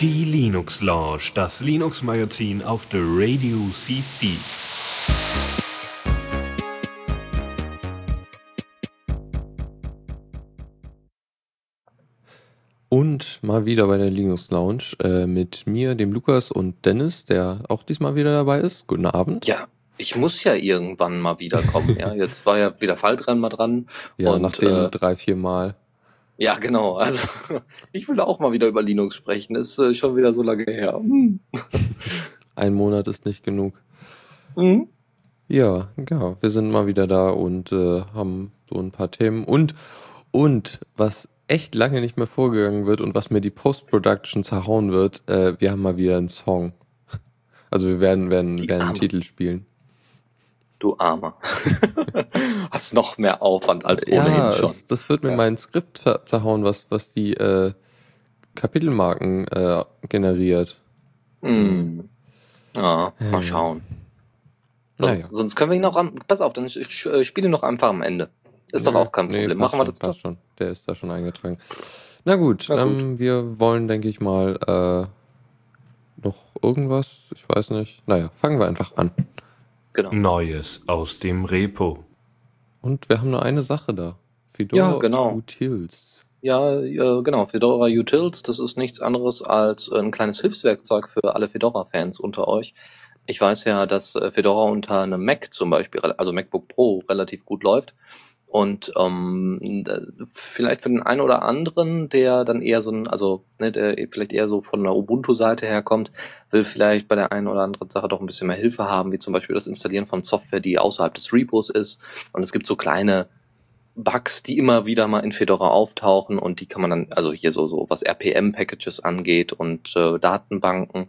Die Linux Lounge, das Linux Magazin auf der Radio CC. Und mal wieder bei der Linux Lounge äh, mit mir, dem Lukas und Dennis, der auch diesmal wieder dabei ist. Guten Abend. Ja, ich muss ja irgendwann mal wiederkommen. ja, jetzt war ja wieder Falldrein mal dran. Ja, und, nach den äh, drei, vier Mal. Ja, genau. Also ich will auch mal wieder über Linux sprechen. Ist äh, schon wieder so lange her. Hm. Ein Monat ist nicht genug. Mhm. Ja, ja, wir sind mal wieder da und äh, haben so ein paar Themen und und was echt lange nicht mehr vorgegangen wird und was mir die Post-Production zerhauen wird, äh, wir haben mal wieder einen Song. Also wir werden, werden, werden einen Titel spielen. Du Armer. Hast noch mehr Aufwand als ohnehin ja, schon. Es, das wird mir ja. mein Skript zerhauen, was, was die äh, Kapitelmarken äh, generiert. Mm. Ja, mal schauen. Sonst, sonst können wir ihn auch am. Pass auf, dann ich, äh, spiele noch einfach am Ende. Ist doch auch kein Problem. Nee, Machen wir das passt schon. Der ist da schon eingetragen. Na gut, Na gut. Ähm, wir wollen, denke ich mal, äh, noch irgendwas. Ich weiß nicht. Naja, fangen wir einfach an. Genau. Neues aus dem Repo. Und wir haben nur eine Sache da. Fedora ja, genau. Utils. Ja, äh, genau. Fedora Utils, das ist nichts anderes als ein kleines Hilfswerkzeug für alle Fedora-Fans unter euch. Ich weiß ja, dass äh, Fedora unter einem Mac zum Beispiel, also MacBook Pro, relativ gut läuft. Und ähm, vielleicht für den einen oder anderen, der dann eher so ein, also ne, der vielleicht eher so von der Ubuntu-Seite herkommt, will vielleicht bei der einen oder anderen Sache doch ein bisschen mehr Hilfe haben, wie zum Beispiel das Installieren von Software, die außerhalb des Repos ist. Und es gibt so kleine Bugs, die immer wieder mal in Fedora auftauchen und die kann man dann, also hier so, so was RPM-Packages angeht und äh, Datenbanken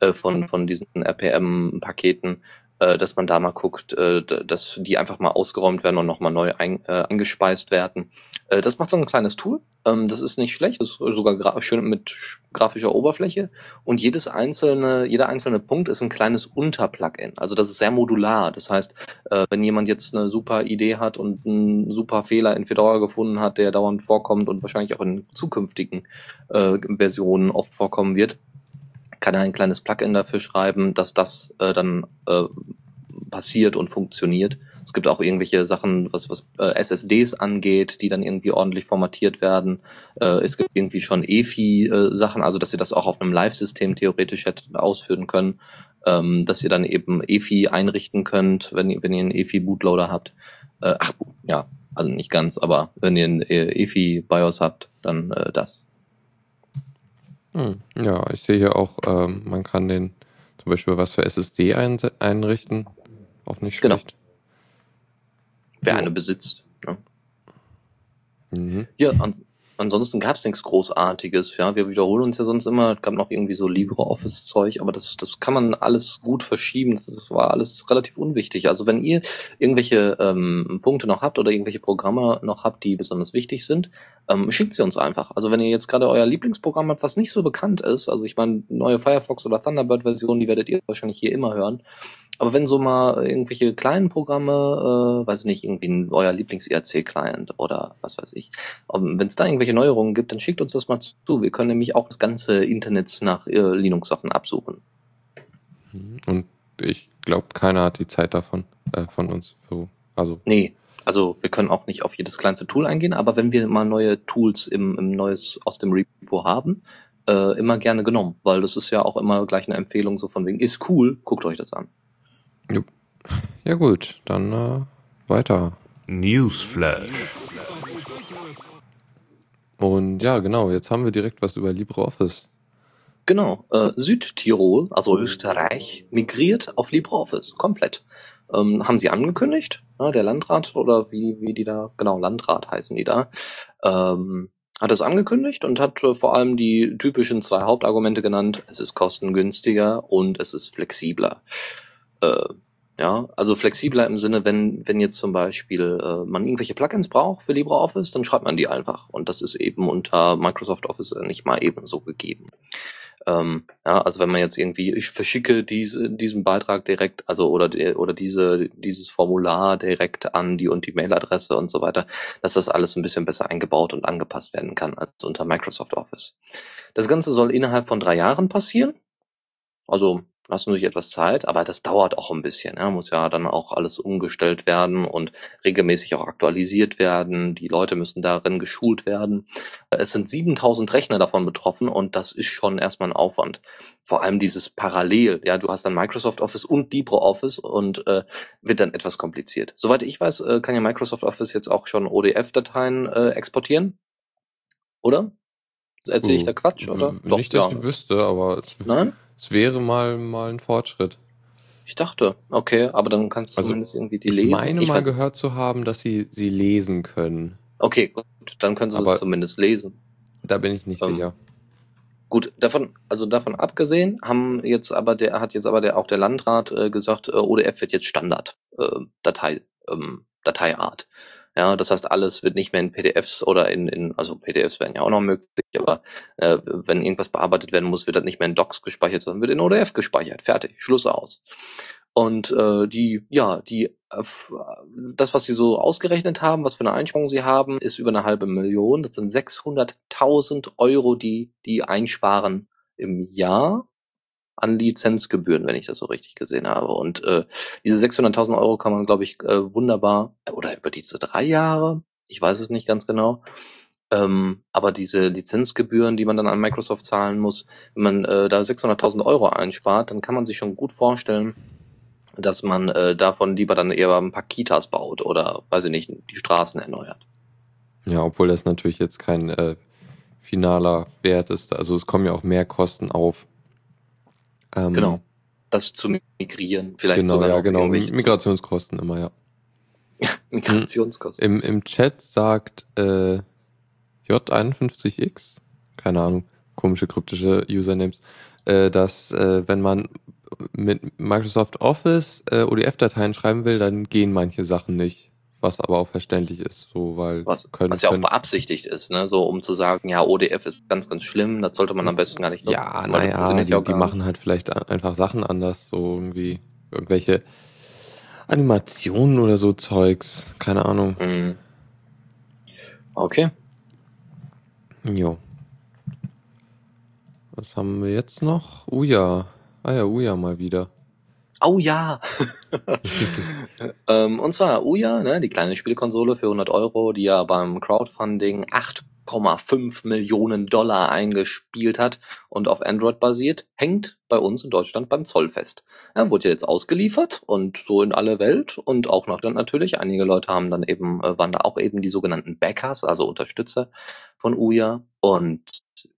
äh, von, von diesen RPM-Paketen, äh, dass man da mal guckt, äh, dass die einfach mal ausgeräumt werden und nochmal neu ein, äh, angespeist werden. Äh, das macht so ein kleines Tool. Ähm, das ist nicht schlecht, das ist sogar schön mit grafischer Oberfläche. Und jedes einzelne, jeder einzelne Punkt ist ein kleines Unterplugin. Also das ist sehr modular. Das heißt, äh, wenn jemand jetzt eine super Idee hat und einen super Fehler in Fedora gefunden hat, der dauernd vorkommt und wahrscheinlich auch in zukünftigen äh, Versionen oft vorkommen wird, kann er ein kleines Plugin dafür schreiben, dass das äh, dann äh, passiert und funktioniert. Es gibt auch irgendwelche Sachen, was, was äh, SSDs angeht, die dann irgendwie ordentlich formatiert werden. Äh, es gibt irgendwie schon EFI-Sachen, äh, also dass ihr das auch auf einem Live-System theoretisch hättet ausführen können, ähm, dass ihr dann eben EFI einrichten könnt, wenn ihr, wenn ihr einen EFI-Bootloader habt. Äh, ach, ja, also nicht ganz, aber wenn ihr einen äh, EFI-BIOS habt, dann äh, das. Hm. Ja, ich sehe hier auch, ähm, man kann den zum Beispiel was für SSD ein, einrichten. Auch nicht genau. schlecht. Genau. Wer ja. eine besitzt. Ne? Mhm. Ja, an, ansonsten gab es nichts Großartiges. Ja, wir wiederholen uns ja sonst immer. Es gab noch irgendwie so LibreOffice-Zeug, aber das, das kann man alles gut verschieben. Das war alles relativ unwichtig. Also wenn ihr irgendwelche ähm, Punkte noch habt oder irgendwelche Programme noch habt, die besonders wichtig sind, ähm, schickt sie uns einfach. Also wenn ihr jetzt gerade euer Lieblingsprogramm habt, was nicht so bekannt ist, also ich meine, neue Firefox oder Thunderbird-Version, die werdet ihr wahrscheinlich hier immer hören. Aber wenn so mal irgendwelche kleinen Programme, äh, weiß ich nicht, irgendwie ein, euer Lieblings-IRC-Client oder was weiß ich, wenn es da irgendwelche Neuerungen gibt, dann schickt uns das mal zu. Wir können nämlich auch das ganze Internet nach äh, Linux-Sachen absuchen. Und ich glaube, keiner hat die Zeit davon, äh, von uns. So, also. Nee, also wir können auch nicht auf jedes kleinste Tool eingehen, aber wenn wir mal neue Tools im, im Neues aus dem Repo haben, äh, immer gerne genommen, weil das ist ja auch immer gleich eine Empfehlung so von wegen, ist cool, guckt euch das an. Ja gut, dann äh, weiter. Newsflash. Und ja, genau, jetzt haben wir direkt was über LibreOffice. Genau, äh, Südtirol, also Österreich, migriert auf LibreOffice, komplett. Ähm, haben sie angekündigt, ne, der Landrat oder wie, wie die da, genau, Landrat heißen die da, ähm, hat es angekündigt und hat äh, vor allem die typischen zwei Hauptargumente genannt. Es ist kostengünstiger und es ist flexibler. Äh, ja, also flexibler im Sinne, wenn, wenn jetzt zum Beispiel äh, man irgendwelche Plugins braucht für LibreOffice, dann schreibt man die einfach. Und das ist eben unter Microsoft Office nicht mal eben so gegeben. Ähm, ja, also wenn man jetzt irgendwie, ich verschicke diese, diesen Beitrag direkt, also oder oder diese dieses Formular direkt an die und die Mailadresse und so weiter, dass das alles ein bisschen besser eingebaut und angepasst werden kann als unter Microsoft Office. Das Ganze soll innerhalb von drei Jahren passieren. Also lassen sich etwas Zeit, aber das dauert auch ein bisschen. Ja. Muss ja dann auch alles umgestellt werden und regelmäßig auch aktualisiert werden. Die Leute müssen darin geschult werden. Es sind 7000 Rechner davon betroffen und das ist schon erstmal ein Aufwand. Vor allem dieses Parallel. Ja, du hast dann Microsoft Office und LibreOffice und äh, wird dann etwas kompliziert. Soweit ich weiß, äh, kann ja Microsoft Office jetzt auch schon ODF-Dateien äh, exportieren. Oder? Erzähle ich da Quatsch, oder? Nicht, dass ja. ich wüsste, aber Nein? Es wäre mal, mal ein Fortschritt. Ich dachte, okay, aber dann kannst du also, zumindest irgendwie die ich lesen. Ich meine ich mal gehört zu haben, dass sie sie lesen können. Okay, gut, dann können sie es zumindest lesen. Da bin ich nicht ähm, sicher. Gut, davon, also davon abgesehen, haben jetzt aber der, hat jetzt aber der auch der Landrat äh, gesagt, äh, ODF wird jetzt Standard äh, Datei, ähm, Dateiart. Ja, das heißt, alles wird nicht mehr in PDFs oder in, in also PDFs werden ja auch noch möglich, aber äh, wenn irgendwas bearbeitet werden muss, wird das nicht mehr in Docs gespeichert, sondern wird in ODF gespeichert. Fertig, Schluss aus. Und äh, die, ja, die, äh, das, was sie so ausgerechnet haben, was für eine Einsparung sie haben, ist über eine halbe Million. Das sind 600.000 Euro, die die einsparen im Jahr an Lizenzgebühren, wenn ich das so richtig gesehen habe. Und äh, diese 600.000 Euro kann man, glaube ich, äh, wunderbar, oder über diese drei Jahre, ich weiß es nicht ganz genau, ähm, aber diese Lizenzgebühren, die man dann an Microsoft zahlen muss, wenn man äh, da 600.000 Euro einspart, dann kann man sich schon gut vorstellen, dass man äh, davon lieber dann eher ein paar Kitas baut oder, weiß ich nicht, die Straßen erneuert. Ja, obwohl das natürlich jetzt kein äh, finaler Wert ist. Also es kommen ja auch mehr Kosten auf ähm, genau. Das zu migrieren, vielleicht genau, sogar ja, genau. Migrationskosten immer, ja. Migrationskosten. Im, Im Chat sagt äh, J51X, keine Ahnung, komische kryptische Usernames, äh, dass äh, wenn man mit Microsoft Office äh, ODF-Dateien schreiben will, dann gehen manche Sachen nicht was aber auch verständlich ist, so weil was, können, was ja auch beabsichtigt ist, ne, so um zu sagen, ja, ODF ist ganz, ganz schlimm, das sollte man am besten gar nicht nutzen. Ja, naja, die, die machen halt vielleicht einfach Sachen anders, so irgendwie irgendwelche Animationen oder so Zeugs, keine Ahnung. Mhm. Okay. Jo. Was haben wir jetzt noch? Uja. Ah ja, Uja mal wieder. Oh ja. ähm, und zwar Uya, ne, die kleine Spielkonsole für 100 Euro, die ja beim Crowdfunding 8,5 Millionen Dollar eingespielt hat und auf Android basiert, hängt bei uns in Deutschland beim Zollfest. Er wurde jetzt ausgeliefert und so in alle Welt und auch nach dann natürlich. Einige Leute haben dann eben, äh, waren da auch eben die sogenannten Backers, also Unterstützer von Uya und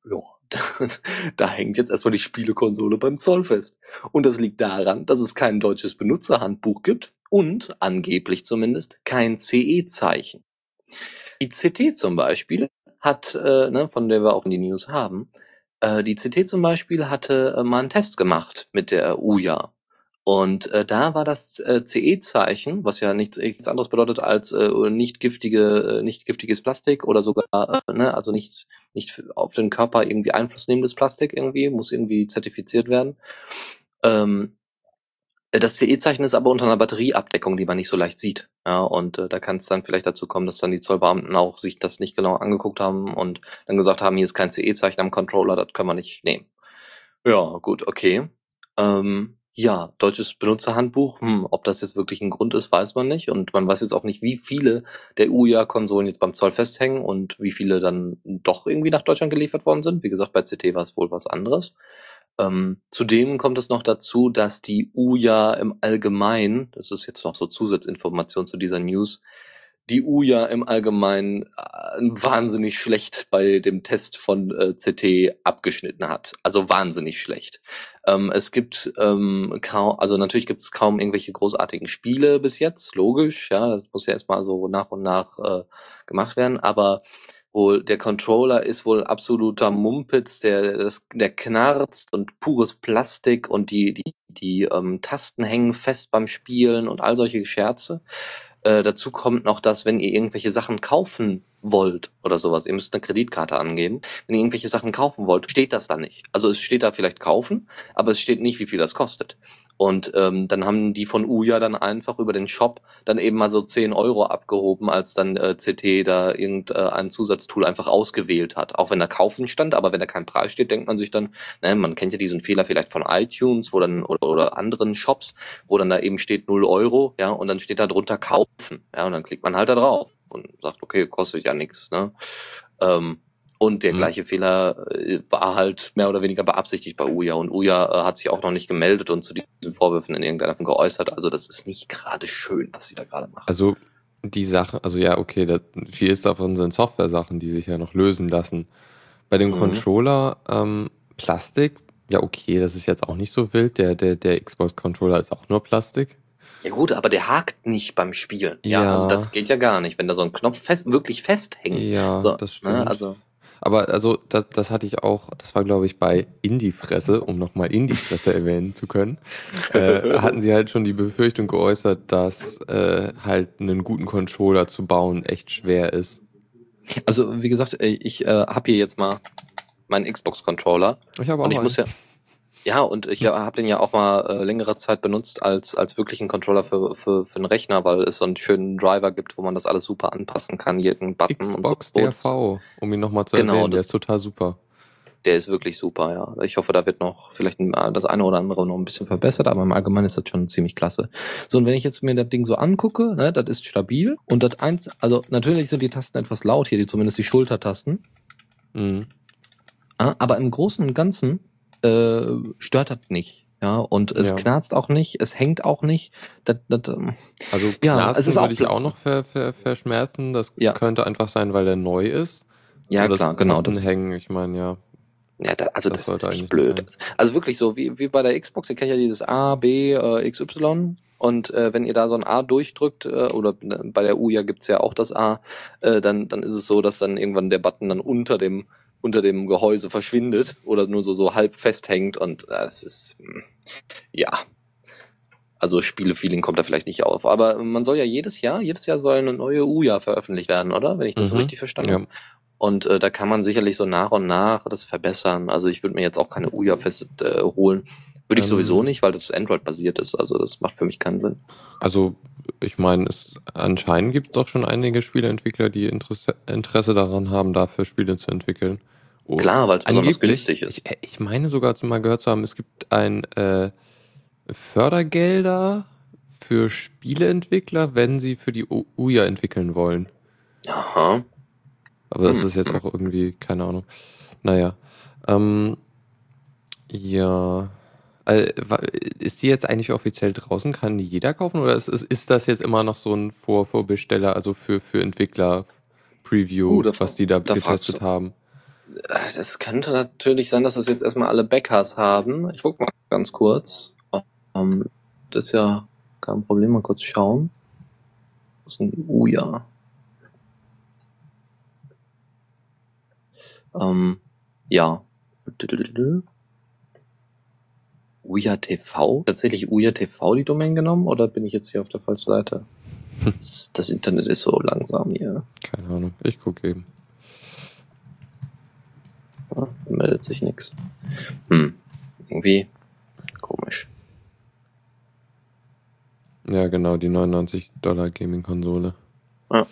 ja, da hängt jetzt erstmal die Spielekonsole beim Zollfest. Und das liegt daran, dass es kein deutsches Benutzerhandbuch gibt und, angeblich zumindest, kein CE-Zeichen. Die CT zum Beispiel hat, äh, ne, von der wir auch in die News haben, äh, die CT zum Beispiel hatte äh, mal einen Test gemacht mit der UJA. Und äh, da war das äh, CE-Zeichen, was ja nichts, nichts anderes bedeutet als äh, nicht giftige, äh, nicht giftiges Plastik oder sogar, äh, ne, also nichts, nicht auf den Körper irgendwie Einfluss nehmendes Plastik irgendwie, muss irgendwie zertifiziert werden. Ähm, äh, das CE-Zeichen ist aber unter einer Batterieabdeckung, die man nicht so leicht sieht. Ja, und äh, da kann es dann vielleicht dazu kommen, dass dann die Zollbeamten auch sich das nicht genau angeguckt haben und dann gesagt haben, hier ist kein CE-Zeichen am Controller, das können wir nicht nehmen. Ja, gut, okay. Ähm, ja, deutsches Benutzerhandbuch, hm, ob das jetzt wirklich ein Grund ist, weiß man nicht. Und man weiß jetzt auch nicht, wie viele der UIA-Konsolen jetzt beim Zoll festhängen und wie viele dann doch irgendwie nach Deutschland geliefert worden sind. Wie gesagt, bei CT war es wohl was anderes. Ähm, zudem kommt es noch dazu, dass die UJA im Allgemeinen, das ist jetzt noch so Zusatzinformation zu dieser News, die UJA im Allgemeinen äh, wahnsinnig schlecht bei dem Test von äh, CT abgeschnitten hat. Also wahnsinnig schlecht. Ähm, es gibt ähm, kaum, also natürlich gibt es kaum irgendwelche großartigen Spiele bis jetzt, logisch, ja, das muss ja erstmal so nach und nach äh, gemacht werden, aber wohl der Controller ist wohl absoluter Mumpitz, der, das, der knarzt und pures Plastik und die, die, die ähm, Tasten hängen fest beim Spielen und all solche Scherze. Äh, dazu kommt noch, dass wenn ihr irgendwelche Sachen kaufen wollt oder sowas, ihr müsst eine Kreditkarte angeben. Wenn ihr irgendwelche Sachen kaufen wollt, steht das da nicht. Also es steht da vielleicht kaufen, aber es steht nicht, wie viel das kostet. Und ähm, dann haben die von Uja dann einfach über den Shop dann eben mal so 10 Euro abgehoben, als dann äh, CT da irgendein äh, Zusatztool einfach ausgewählt hat. Auch wenn da Kaufen stand, aber wenn da kein Preis steht, denkt man sich dann, ne, man kennt ja diesen Fehler vielleicht von iTunes wo dann, oder, oder anderen Shops, wo dann da eben steht 0 Euro, ja, und dann steht da drunter Kaufen. Ja, und dann klickt man halt da drauf und sagt, okay, kostet ja nichts. Ne? Ähm, und der mhm. gleiche Fehler äh, war halt mehr oder weniger beabsichtigt bei Uja. Und Uja äh, hat sich auch noch nicht gemeldet und zu diesen Vorwürfen in irgendeiner Form geäußert. Also das ist nicht gerade schön, was sie da gerade machen. Also die Sache, also ja, okay, das, viel ist davon sind Software-Sachen, die sich ja noch lösen lassen. Bei dem mhm. Controller ähm, Plastik, ja okay, das ist jetzt auch nicht so wild. Der, der, der Xbox-Controller ist auch nur Plastik. Ja gut, aber der hakt nicht beim Spielen. Ja, ja, also das geht ja gar nicht, wenn da so ein Knopf fest, wirklich festhängt. Ja, so, das ne, stimmt. Ne, also aber also das, das hatte ich auch, das war glaube ich bei Indie-Fresse, um nochmal Indie-Fresse erwähnen zu können, äh, hatten sie halt schon die Befürchtung geäußert, dass äh, halt einen guten Controller zu bauen echt schwer ist. Also wie gesagt, ich äh, habe hier jetzt mal meinen Xbox-Controller. Ich habe auch und ich einen. muss ja ja, und ich ja, habe den ja auch mal äh, längere Zeit benutzt als, als wirklichen Controller für, für, für einen Rechner, weil es so einen schönen Driver gibt, wo man das alles super anpassen kann, jeden Button Xbox und so. DRV, um ihn nochmal zu genau, erwähnen, der ist total super. Der ist wirklich super, ja. Ich hoffe, da wird noch vielleicht das eine oder andere noch ein bisschen verbessert, aber im Allgemeinen ist das schon ziemlich klasse. So, und wenn ich jetzt mir das Ding so angucke, ne, das ist stabil und das eins, also natürlich sind die Tasten etwas laut hier, die, zumindest die Schultertasten. Mhm. aber im Großen und Ganzen äh, stört das nicht. Ja, und es ja. knarzt auch nicht, es hängt auch nicht. Das, das, ähm, also knarzen ja, es ist würde ich auch noch ver, ver, verschmerzen. Das ja. könnte einfach sein, weil er neu ist. Ja, Oder klar, genau. Das hängen, ich meine, ja. Ja, da, also das, das ist echt blöd. Also wirklich so, wie, wie bei der Xbox, ihr kennt ja dieses A, B, äh, XY. Und äh, wenn ihr da so ein A durchdrückt, äh, oder bei der U ja gibt's ja auch das A, äh, dann, dann ist es so, dass dann irgendwann der Button dann unter dem unter dem Gehäuse verschwindet oder nur so, so halb festhängt und äh, es ist, hm, ja. Also Spielefeeling kommt da vielleicht nicht auf. Aber man soll ja jedes Jahr, jedes Jahr soll eine neue UJA veröffentlicht werden, oder? Wenn ich das mhm. so richtig verstanden ja. habe. Und äh, da kann man sicherlich so nach und nach das verbessern. Also ich würde mir jetzt auch keine UJA fest äh, holen. Würde ich ähm, sowieso nicht, weil das Android-basiert ist. Also das macht für mich keinen Sinn. Also ich meine, es anscheinend gibt es doch schon einige Spieleentwickler, die Interesse, Interesse daran haben, dafür Spiele zu entwickeln. Oh, Klar, weil es besonders günstig ist. Ich, ich, meine sogar mal gehört zu haben, es gibt ein äh, Fördergelder für Spieleentwickler, wenn sie für die UIA entwickeln wollen. Aha. Aber das hm. ist jetzt auch irgendwie, keine Ahnung. Naja. Ähm, ja. Äh, ist die jetzt eigentlich offiziell draußen? Kann die jeder kaufen? Oder ist, ist das jetzt immer noch so ein Vor Vorbesteller, also für, für Entwickler Preview, uh, was die da, da getestet haben? Es könnte natürlich sein, dass das jetzt erstmal alle Backers haben. Ich guck mal ganz kurz. Um, das ist ja kein Problem, mal kurz schauen. Das ist ein Uja. Ähm, ja. Uja TV? Tatsächlich Uja TV die Domain genommen oder bin ich jetzt hier auf der falschen Seite? Das, das Internet ist so langsam hier. Keine Ahnung, ich gucke eben. Ja, meldet sich nichts. Hm, irgendwie komisch. Ja, genau, die 99 Dollar Gaming-Konsole. Ja.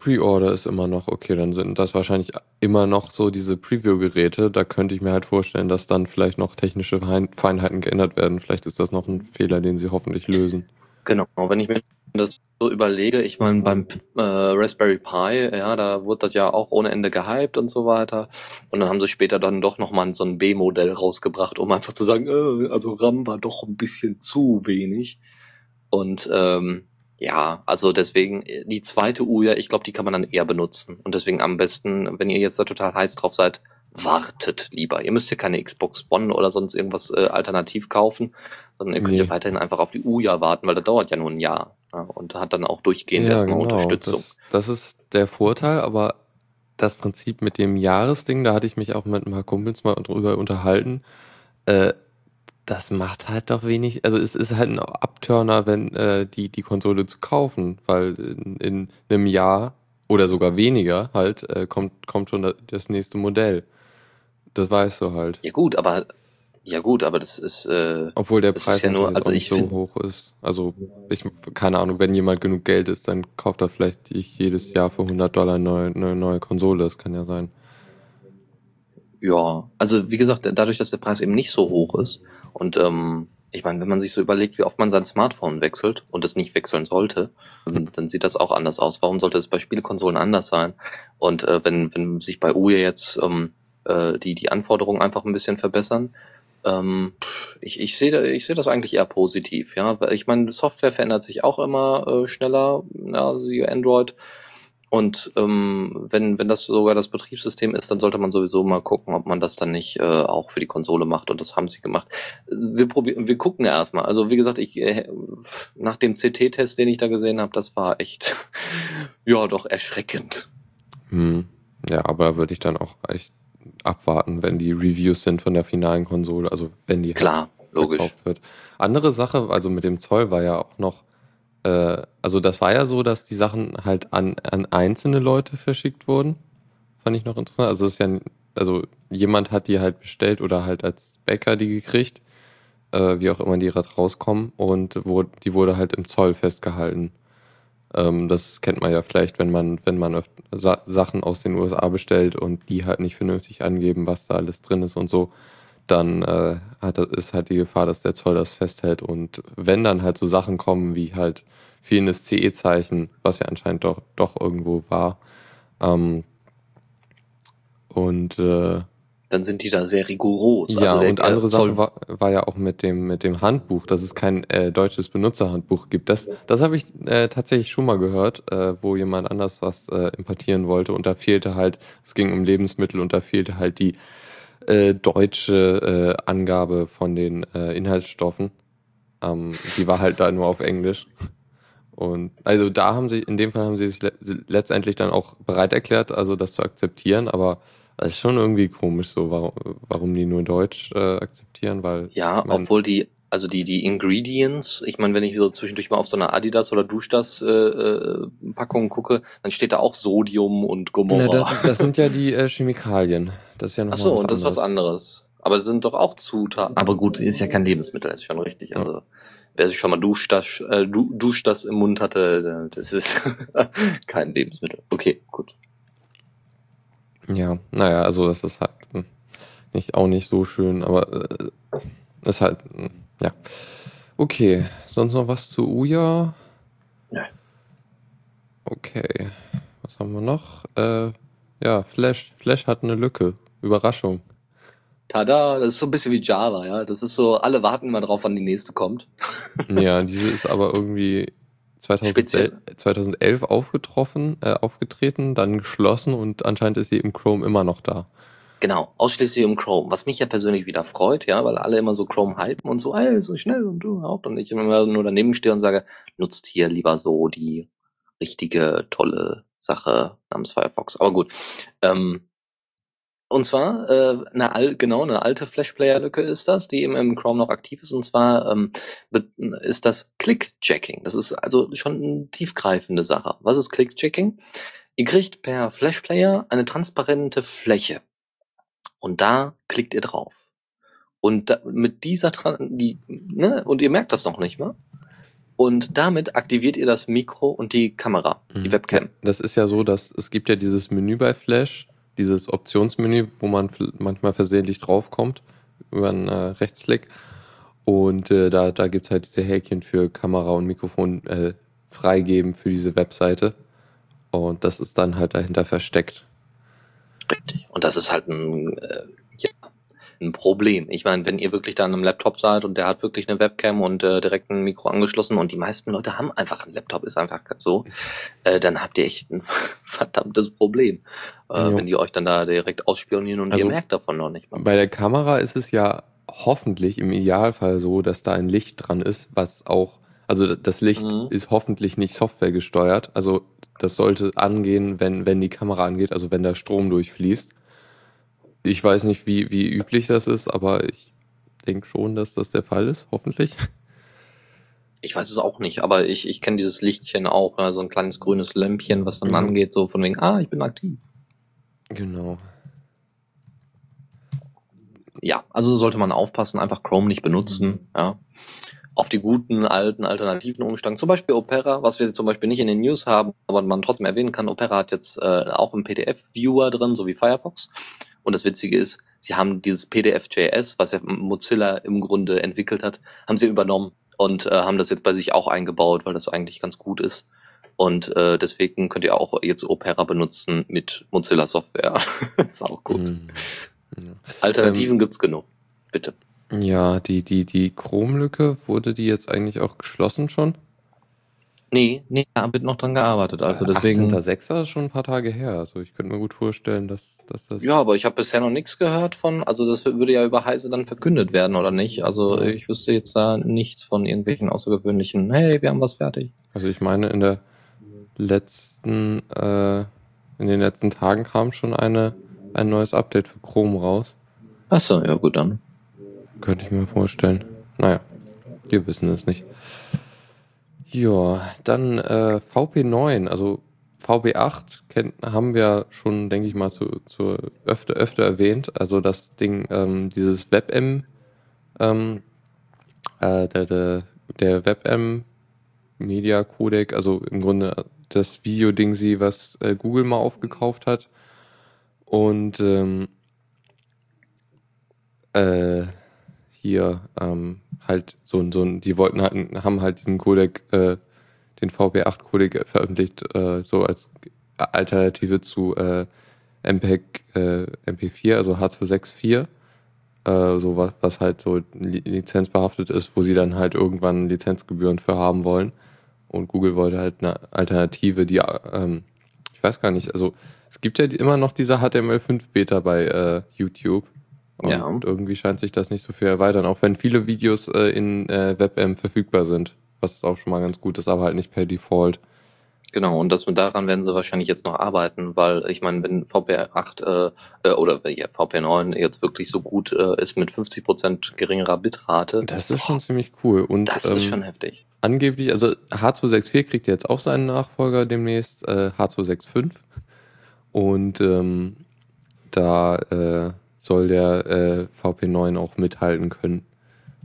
Pre-Order ist immer noch, okay, dann sind das wahrscheinlich immer noch so diese Preview-Geräte. Da könnte ich mir halt vorstellen, dass dann vielleicht noch technische Feinheiten geändert werden. Vielleicht ist das noch ein Fehler, den sie hoffentlich lösen. Genau, wenn ich mir das so überlege, ich meine, beim äh, Raspberry Pi, ja, da wurde das ja auch ohne Ende gehypt und so weiter. Und dann haben sie später dann doch nochmal so ein B-Modell rausgebracht, um einfach zu sagen, äh, also RAM war doch ein bisschen zu wenig. Und ähm, ja, also deswegen, äh, die zweite Uhr, ich glaube, die kann man dann eher benutzen. Und deswegen am besten, wenn ihr jetzt da total heiß drauf seid, wartet lieber. Ihr müsst ja keine Xbox One oder sonst irgendwas äh, alternativ kaufen, sondern ihr könnt nee. ja weiterhin einfach auf die Uja warten, weil das dauert ja nur ein Jahr. Ja, und hat dann auch durchgehend ja, erstmal genau. Unterstützung. Das, das ist der Vorteil, aber das Prinzip mit dem Jahresding, da hatte ich mich auch mit ein paar Kumpels mal drüber unterhalten. Äh, das macht halt doch wenig. Also es ist halt ein Abturner, wenn äh, die, die Konsole zu kaufen, weil in, in einem Jahr oder sogar weniger halt äh, kommt, kommt schon das nächste Modell. Das weißt du halt. Ja gut, aber ja gut, aber das ist äh, obwohl der Preis ja nur, also nicht so hoch ist. Also ich keine Ahnung, wenn jemand genug Geld ist, dann kauft er vielleicht jedes Jahr für 100 Dollar eine neue, eine neue Konsole. Das kann ja sein. Ja, also wie gesagt, dadurch, dass der Preis eben nicht so hoch ist und ähm, ich meine, wenn man sich so überlegt, wie oft man sein Smartphone wechselt und es nicht wechseln sollte, dann, dann sieht das auch anders aus. Warum sollte es bei Spielekonsolen anders sein? Und äh, wenn, wenn sich bei UE jetzt ähm, äh, die, die Anforderungen einfach ein bisschen verbessern, ähm, ich, ich sehe ich seh das eigentlich eher positiv, ja. Ich meine, Software verändert sich auch immer äh, schneller, ja, siehe Android. Und ähm, wenn, wenn das sogar das Betriebssystem ist, dann sollte man sowieso mal gucken, ob man das dann nicht äh, auch für die Konsole macht. Und das haben sie gemacht. Wir probieren, wir gucken erstmal. Also wie gesagt, ich äh, nach dem CT-Test, den ich da gesehen habe, das war echt ja doch erschreckend. Hm. Ja, aber würde ich dann auch echt abwarten, wenn die Reviews sind von der finalen Konsole, also wenn die Klar, halt logisch. wird. Andere Sache, also mit dem Zoll war ja auch noch äh, also das war ja so, dass die Sachen halt an, an einzelne Leute verschickt wurden. Fand ich noch interessant. Also das ist ja, also jemand hat die halt bestellt oder halt als Bäcker die gekriegt, äh, wie auch immer die rauskommen und wo, die wurde halt im Zoll festgehalten. Ähm, das kennt man ja vielleicht, wenn man, wenn man Sa Sachen aus den USA bestellt und die halt nicht vernünftig angeben, was da alles drin ist und so dann äh, hat, ist halt die Gefahr, dass der Zoll das festhält. Und wenn dann halt so Sachen kommen wie halt fehlendes CE-Zeichen, was ja anscheinend doch, doch irgendwo war, ähm, und äh, dann sind die da sehr rigoros. Ja, also und andere Sache war, war ja auch mit dem, mit dem Handbuch, dass es kein äh, deutsches Benutzerhandbuch gibt. Das, das habe ich äh, tatsächlich schon mal gehört, äh, wo jemand anders was äh, importieren wollte und da fehlte halt, es ging um Lebensmittel und da fehlte halt die äh, deutsche äh, Angabe von den äh, Inhaltsstoffen. Ähm, die war halt da nur auf Englisch. Und also da haben sie, in dem Fall haben sie sich le letztendlich dann auch bereit erklärt, also das zu akzeptieren, aber es ist schon irgendwie komisch so, warum, warum die nur Deutsch äh, akzeptieren, weil. Ja, ich mein, obwohl die also die, die Ingredients, ich meine, wenn ich so zwischendurch mal auf so eine Adidas oder Duschdas äh, äh, Packung gucke, dann steht da auch Sodium und Gomorra. Na, das, das sind ja die äh, Chemikalien. Das ist ja noch Ach so, und das ist was anderes. Aber das sind doch auch Zutaten. Aber gut, ist ja kein Lebensmittel, das ist schon richtig. Also ja. wer sich schon mal Duschdas, äh, du, Duschdas im Mund hatte, das ist kein Lebensmittel. Okay, gut. Ja, naja, also das ist halt hm, nicht auch nicht so schön, aber äh, ist halt hm, ja. Okay, sonst noch was zu Uja? Nein. Okay, was haben wir noch? Äh, ja, Flash. Flash hat eine Lücke. Überraschung. Tada, das ist so ein bisschen wie Java, ja. Das ist so, alle warten mal drauf, wann die nächste kommt. ja, diese ist aber irgendwie 2011, 2011 aufgetroffen, äh, aufgetreten, dann geschlossen und anscheinend ist sie im Chrome immer noch da. Genau, ausschließlich um Chrome. Was mich ja persönlich wieder freut, ja, weil alle immer so Chrome hypen und so, ey, so schnell und du auch. Und ich immer nur daneben stehe und sage, nutzt hier lieber so die richtige, tolle Sache namens Firefox. Aber gut. Ähm, und zwar, äh, eine al genau, eine alte Flash-Player-Lücke ist das, die eben im Chrome noch aktiv ist. Und zwar ähm, ist das Click-Jacking. Das ist also schon eine tiefgreifende Sache. Was ist Click-Jacking? Ihr kriegt per Flash-Player eine transparente Fläche. Und da klickt ihr drauf. Und da, mit dieser, die, ne, und ihr merkt das noch nicht mal. Und damit aktiviert ihr das Mikro und die Kamera, die mhm. Webcam. Das ist ja so, dass es gibt ja dieses Menü bei Flash, dieses Optionsmenü, wo man manchmal versehentlich draufkommt über einen äh, Rechtsklick. Und äh, da, da gibt es halt diese Häkchen für Kamera und Mikrofon äh, freigeben für diese Webseite. Und das ist dann halt dahinter versteckt. Richtig. Und das ist halt ein, äh, ja, ein Problem. Ich meine, wenn ihr wirklich da an einem Laptop seid und der hat wirklich eine Webcam und äh, direkt ein Mikro angeschlossen und die meisten Leute haben einfach einen Laptop, ist einfach so, äh, dann habt ihr echt ein verdammtes Problem, äh, wenn die euch dann da direkt ausspionieren und also, ihr merkt davon noch nicht mal. Bei der Kamera ist es ja hoffentlich im Idealfall so, dass da ein Licht dran ist, was auch, also das Licht mhm. ist hoffentlich nicht Software gesteuert. Also das sollte angehen, wenn, wenn die Kamera angeht, also wenn der Strom durchfließt. Ich weiß nicht, wie, wie üblich das ist, aber ich denke schon, dass das der Fall ist, hoffentlich. Ich weiß es auch nicht, aber ich, ich kenne dieses Lichtchen auch, so ein kleines grünes Lämpchen, was dann mhm. angeht, so von wegen, ah, ich bin aktiv. Genau. Ja, also sollte man aufpassen, einfach Chrome nicht benutzen, mhm. ja. Auf die guten alten Alternativen umsteigen. Zum Beispiel Opera, was wir zum Beispiel nicht in den News haben, aber man trotzdem erwähnen kann, Opera hat jetzt äh, auch einen PDF-Viewer drin, so wie Firefox. Und das Witzige ist, sie haben dieses PDF.js, was ja Mozilla im Grunde entwickelt hat, haben sie übernommen und äh, haben das jetzt bei sich auch eingebaut, weil das eigentlich ganz gut ist. Und äh, deswegen könnt ihr auch jetzt Opera benutzen mit Mozilla Software. ist auch gut. Mhm. Ja. Alternativen ähm, gibt's genug. Bitte. Ja, die, die, die Chrome-Lücke, wurde die jetzt eigentlich auch geschlossen schon? Nee, nee, da wird noch dran gearbeitet. Also deswegen. 18.06. ist schon ein paar Tage her. Also ich könnte mir gut vorstellen, dass, dass das. Ja, aber ich habe bisher noch nichts gehört von. Also das würde ja über Heise dann verkündet werden, oder nicht? Also ich wüsste jetzt da nichts von irgendwelchen außergewöhnlichen, hey, wir haben was fertig. Also ich meine, in der letzten, äh, in den letzten Tagen kam schon eine, ein neues Update für Chrome raus. Achso, ja gut dann. Könnte ich mir vorstellen. Naja, wir wissen es nicht. Ja, dann äh, VP9, also VP8 kennt, haben wir schon, denke ich mal, zu, zu öfter, öfter erwähnt. Also das Ding, ähm, dieses WebM, ähm, äh, der, der, der WebM Media Codec, also im Grunde das Video-Ding sie, was äh, Google mal aufgekauft hat. Und ähm, äh, hier ähm, halt so, so ein, die wollten halt, haben halt diesen Codec, äh, den VP8-Codec veröffentlicht, äh, so als Alternative zu äh, MPEG äh, MP4, also H264, äh, so was, was halt so lizenzbehaftet ist, wo sie dann halt irgendwann Lizenzgebühren für haben wollen. Und Google wollte halt eine Alternative, die, ähm, ich weiß gar nicht, also es gibt ja immer noch diese HTML5 Beta bei äh, YouTube. Und ja. irgendwie scheint sich das nicht so viel erweitern, auch wenn viele Videos äh, in äh, WebM verfügbar sind, was auch schon mal ganz gut ist, aber halt nicht per Default. Genau, und das, daran werden sie wahrscheinlich jetzt noch arbeiten, weil ich meine, wenn VP8 äh, äh, oder ja, VP9 jetzt wirklich so gut äh, ist mit 50% geringerer Bitrate. Das ist schon ziemlich cool. Und, das ähm, ist schon heftig. Angeblich, also H264 kriegt jetzt auch seinen Nachfolger demnächst, äh, H265. Und ähm, da äh, soll der äh, VP9 auch mithalten können.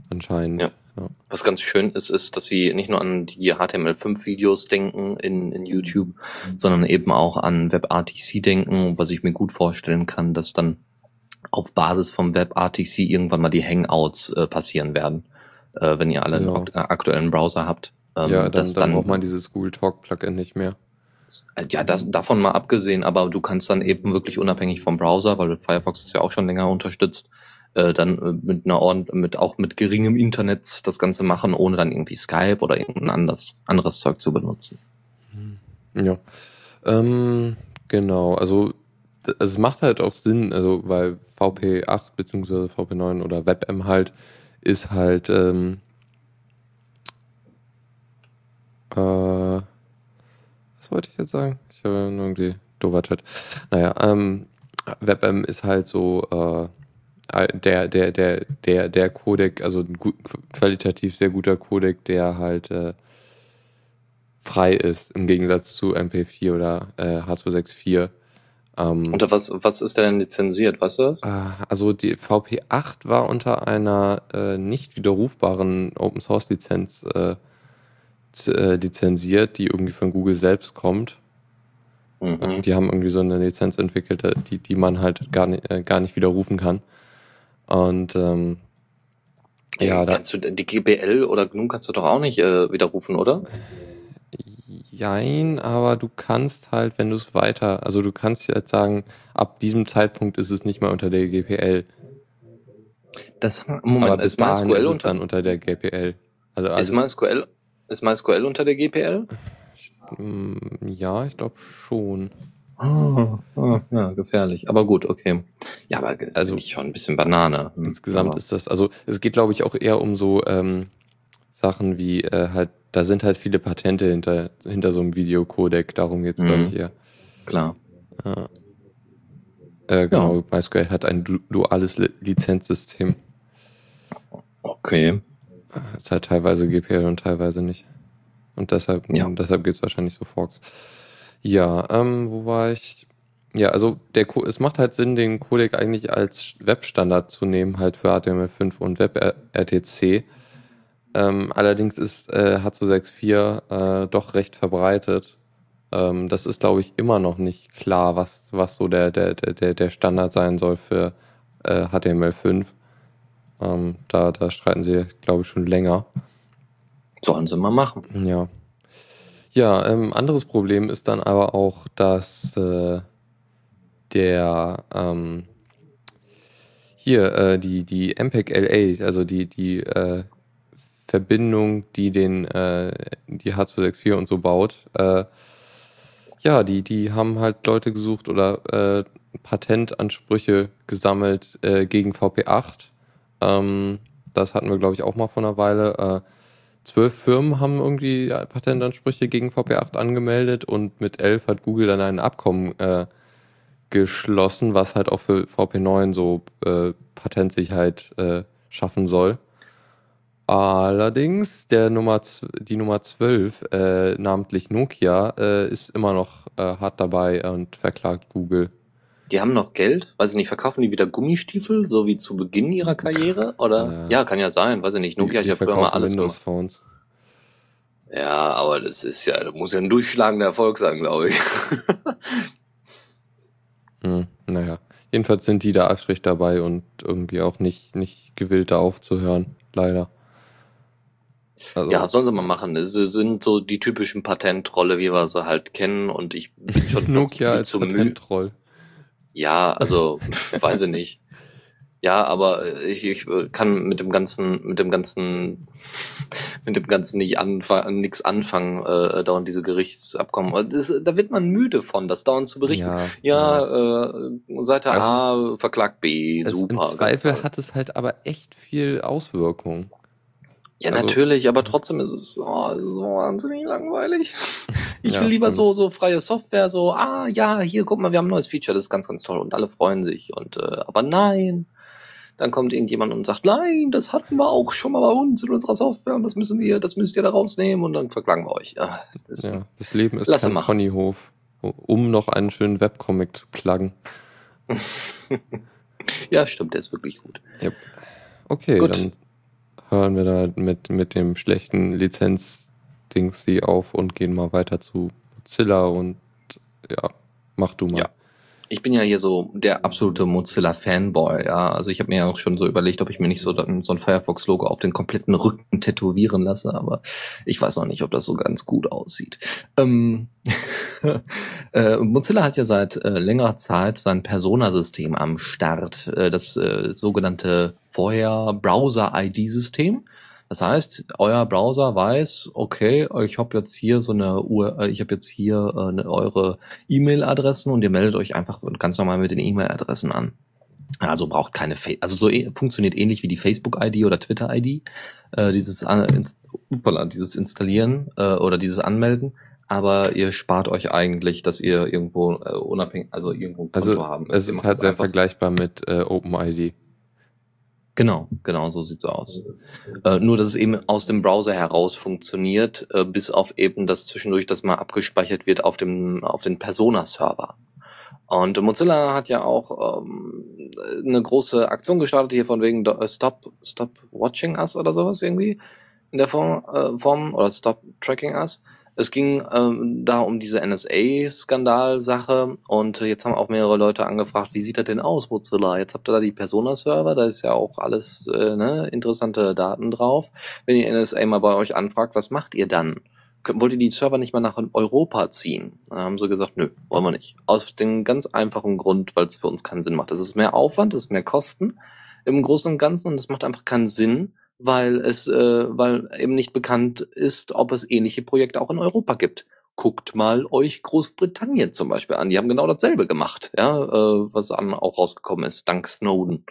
Anscheinend. Ja. ja. Was ganz schön ist, ist, dass sie nicht nur an die HTML5-Videos denken in, in YouTube, sondern eben auch an WebRTC denken, was ich mir gut vorstellen kann, dass dann auf Basis vom WebRTC irgendwann mal die Hangouts äh, passieren werden, äh, wenn ihr alle ja. einen aktuellen Browser habt. Ähm, ja, dann, dann, dann braucht man dieses Google Talk Plugin nicht mehr. Ja, das, davon mal abgesehen, aber du kannst dann eben wirklich unabhängig vom Browser, weil Firefox das ja auch schon länger unterstützt, äh, dann äh, mit einer Ord mit auch mit geringem Internet das Ganze machen, ohne dann irgendwie Skype oder irgendein anderes, anderes Zeug zu benutzen. Ja. Ähm, genau, also es macht halt auch Sinn, also weil VP8 bzw. VP9 oder WebM halt ist halt ähm, äh, was wollte ich jetzt sagen? Ich habe irgendwie dober Chat. Naja, ähm, WebM ist halt so äh, der, der, der, der, der Codec, also ein gut, qualitativ sehr guter Codec, der halt äh, frei ist, im Gegensatz zu MP4 oder äh, H264. Ähm, unter was, was ist denn lizenziert, weißt du? Äh, also die VP8 war unter einer äh, nicht widerrufbaren Open Source Lizenz äh, äh, lizenziert, die irgendwie von Google selbst kommt. Mhm. Die haben irgendwie so eine Lizenz entwickelt, die, die man halt gar nicht, äh, gar nicht widerrufen kann. Und ähm, ja, ja kannst du die GPL oder GNU kannst du doch auch nicht äh, widerrufen, oder? Jein, aber du kannst halt, wenn du es weiter, also du kannst jetzt sagen, ab diesem Zeitpunkt ist es nicht mehr unter der GPL. Das Moment, aber bis ist dahin ist es dann unter der GPL. Also ist MySQL ist MySQL unter der GPL? Mm, ja, ich glaube schon. Oh, oh, ja, gefährlich. Aber gut, okay. Ja, aber also ich schon ein bisschen Banane. Hm, insgesamt aber. ist das, also es geht, glaube ich, auch eher um so ähm, Sachen wie äh, halt, da sind halt viele Patente hinter, hinter so einem Videocodec, darum geht es, mhm. glaube ich, eher. Klar. Ja. Äh, genau, ja. MySQL hat ein du duales Lizenzsystem. Okay. Ist halt teilweise GPL und teilweise nicht. Und deshalb, Ja. deshalb geht es wahrscheinlich so Forks. Ja, ähm, wo war ich? Ja, also der es macht halt Sinn, den Codec eigentlich als Webstandard zu nehmen, halt für HTML5 und WebRTC. Ähm, allerdings ist äh, H264 äh, doch recht verbreitet. Ähm, das ist, glaube ich, immer noch nicht klar, was, was so der, der, der, der- der Standard sein soll für äh, HTML5. Ähm, da, da streiten sie, glaube ich, schon länger. Sollen sie mal machen. Ja. Ja, ähm, anderes Problem ist dann aber auch, dass äh, der ähm, hier äh, die, die MPEG LA, also die, die äh, Verbindung, die den äh, die H264 und so baut, äh, ja, die, die haben halt Leute gesucht oder äh, Patentansprüche gesammelt gegen VP8. Ähm, das hatten wir, glaube ich, auch mal vor einer Weile. Äh, zwölf Firmen haben irgendwie Patentansprüche gegen VP8 angemeldet und mit elf hat Google dann ein Abkommen äh, geschlossen, was halt auch für VP9 so äh, Patentsicherheit äh, schaffen soll. Allerdings, der Nummer, die Nummer 12, äh, namentlich Nokia, äh, ist immer noch äh, hart dabei und verklagt Google. Die haben noch Geld? Weiß ich nicht, verkaufen die wieder Gummistiefel, so wie zu Beginn ihrer Karriere? Oder? Ja. Ja, kann ja sein, weiß ich nicht. Nokia hat ja früher mal alles Windows gemacht. Phones. Ja, aber das ist ja, das muss ja ein durchschlagender Erfolg sein, glaube ich. Hm, naja, jedenfalls sind die da eifrig dabei und irgendwie auch nicht, nicht gewillt, da aufzuhören, leider. Also, Ja, sollen sie mal machen. Es sind so die typischen Patentrolle, wie wir sie halt kennen. Und ich bin schon fast Nokia viel als zu. Patentroll. Ja, also, weiß ich nicht. Ja, aber ich, ich kann mit dem ganzen, mit dem ganzen, mit dem ganzen nicht anfangen, nichts anfangen, äh, dauernd diese Gerichtsabkommen. Das, da wird man müde von, das dauernd zu berichten. Ja, Ja, äh, Seite Es A verklagt B, super. Im Zweifel hat es halt aber echt viel Auswirkungen. Ja, Also- natürlich, aber trotzdem ist es oh, so wahnsinnig langweilig. Ich Ja, will lieber stimmt. so, so freie Software, so, ah, ja, hier, guck mal, wir haben ein neues Feature, das ist ganz, ganz toll und alle freuen sich und, äh, aber nein. Dann kommt irgendjemand und sagt, nein, das hatten wir auch schon mal bei uns in unserer Software und das müssen wir, das müsst ihr da rausnehmen und dann verklagen wir euch. Ja, das, Ja, das Leben ist kein machen. Ponyhof, um noch einen schönen Webcomic zu pluggen. ja, stimmt, der ist wirklich gut. Okay, Gut. dann hören wir da mit, mit dem schlechten Lizenz-Dings sie auf und gehen mal weiter zu Mozilla und ja, mach du mal. Ja. Ich bin ja hier so der absolute Mozilla-Fanboy, ja. Also ich habe mir ja auch schon so überlegt, ob ich mir nicht so, so ein Firefox-Logo auf den kompletten Rücken tätowieren lasse, aber ich weiß noch nicht, ob das so ganz gut aussieht. Ähm, äh, Mozilla hat ja seit äh, längerer Zeit sein Persona-System am Start, äh, das äh, sogenannte vorher Browser-ID-System. Das heißt, euer Browser weiß, okay, ich habe jetzt hier so eine Uhr, äh, ich habe jetzt hier äh, eine, eure E-Mail-Adressen und ihr meldet euch einfach ganz normal mit den E-Mail-Adressen an. Also braucht keine, Fa also so eh, funktioniert ähnlich wie die Facebook-ID oder Twitter-ID, äh, dieses, an- ins, upala, dieses Installieren äh, oder dieses Anmelden. Aber ihr spart euch eigentlich, dass ihr irgendwo äh, unabhängig, also irgendwo ein Also Konto haben es ist halt sehr vergleichbar mit äh, OpenID. Genau, genau, so sieht's aus. Äh, nur, dass es eben aus dem Browser heraus funktioniert, äh, bis auf eben das zwischendurch, das mal abgespeichert wird auf dem, auf den Persona-Server. Und Mozilla hat ja auch ähm, eine große Aktion gestartet hier von wegen äh, Stop, Stop Watching Us oder sowas irgendwie in der Form, äh, Form oder Stop Tracking Us. Es ging ähm, da um diese NSA-Skandal-Sache und jetzt haben auch mehrere Leute angefragt, wie sieht das denn aus, Mozilla? Jetzt habt ihr da die Persona-Server, da ist ja auch alles äh, ne, interessante Daten drauf. Wenn die NSA mal bei euch anfragt, was macht ihr dann? Wollt ihr die Server nicht mal nach Europa ziehen? Dann haben sie gesagt, nö, wollen wir nicht. Aus dem ganz einfachen Grund, weil es für uns keinen Sinn macht. Das ist mehr Aufwand, das ist mehr Kosten im Großen und Ganzen und es macht einfach keinen Sinn, weil es, äh, weil eben nicht bekannt ist, ob es ähnliche Projekte auch in Europa gibt. Guckt mal euch Großbritannien zum Beispiel an. Die haben genau dasselbe gemacht, ja, äh, was an auch rausgekommen ist, dank Snowden,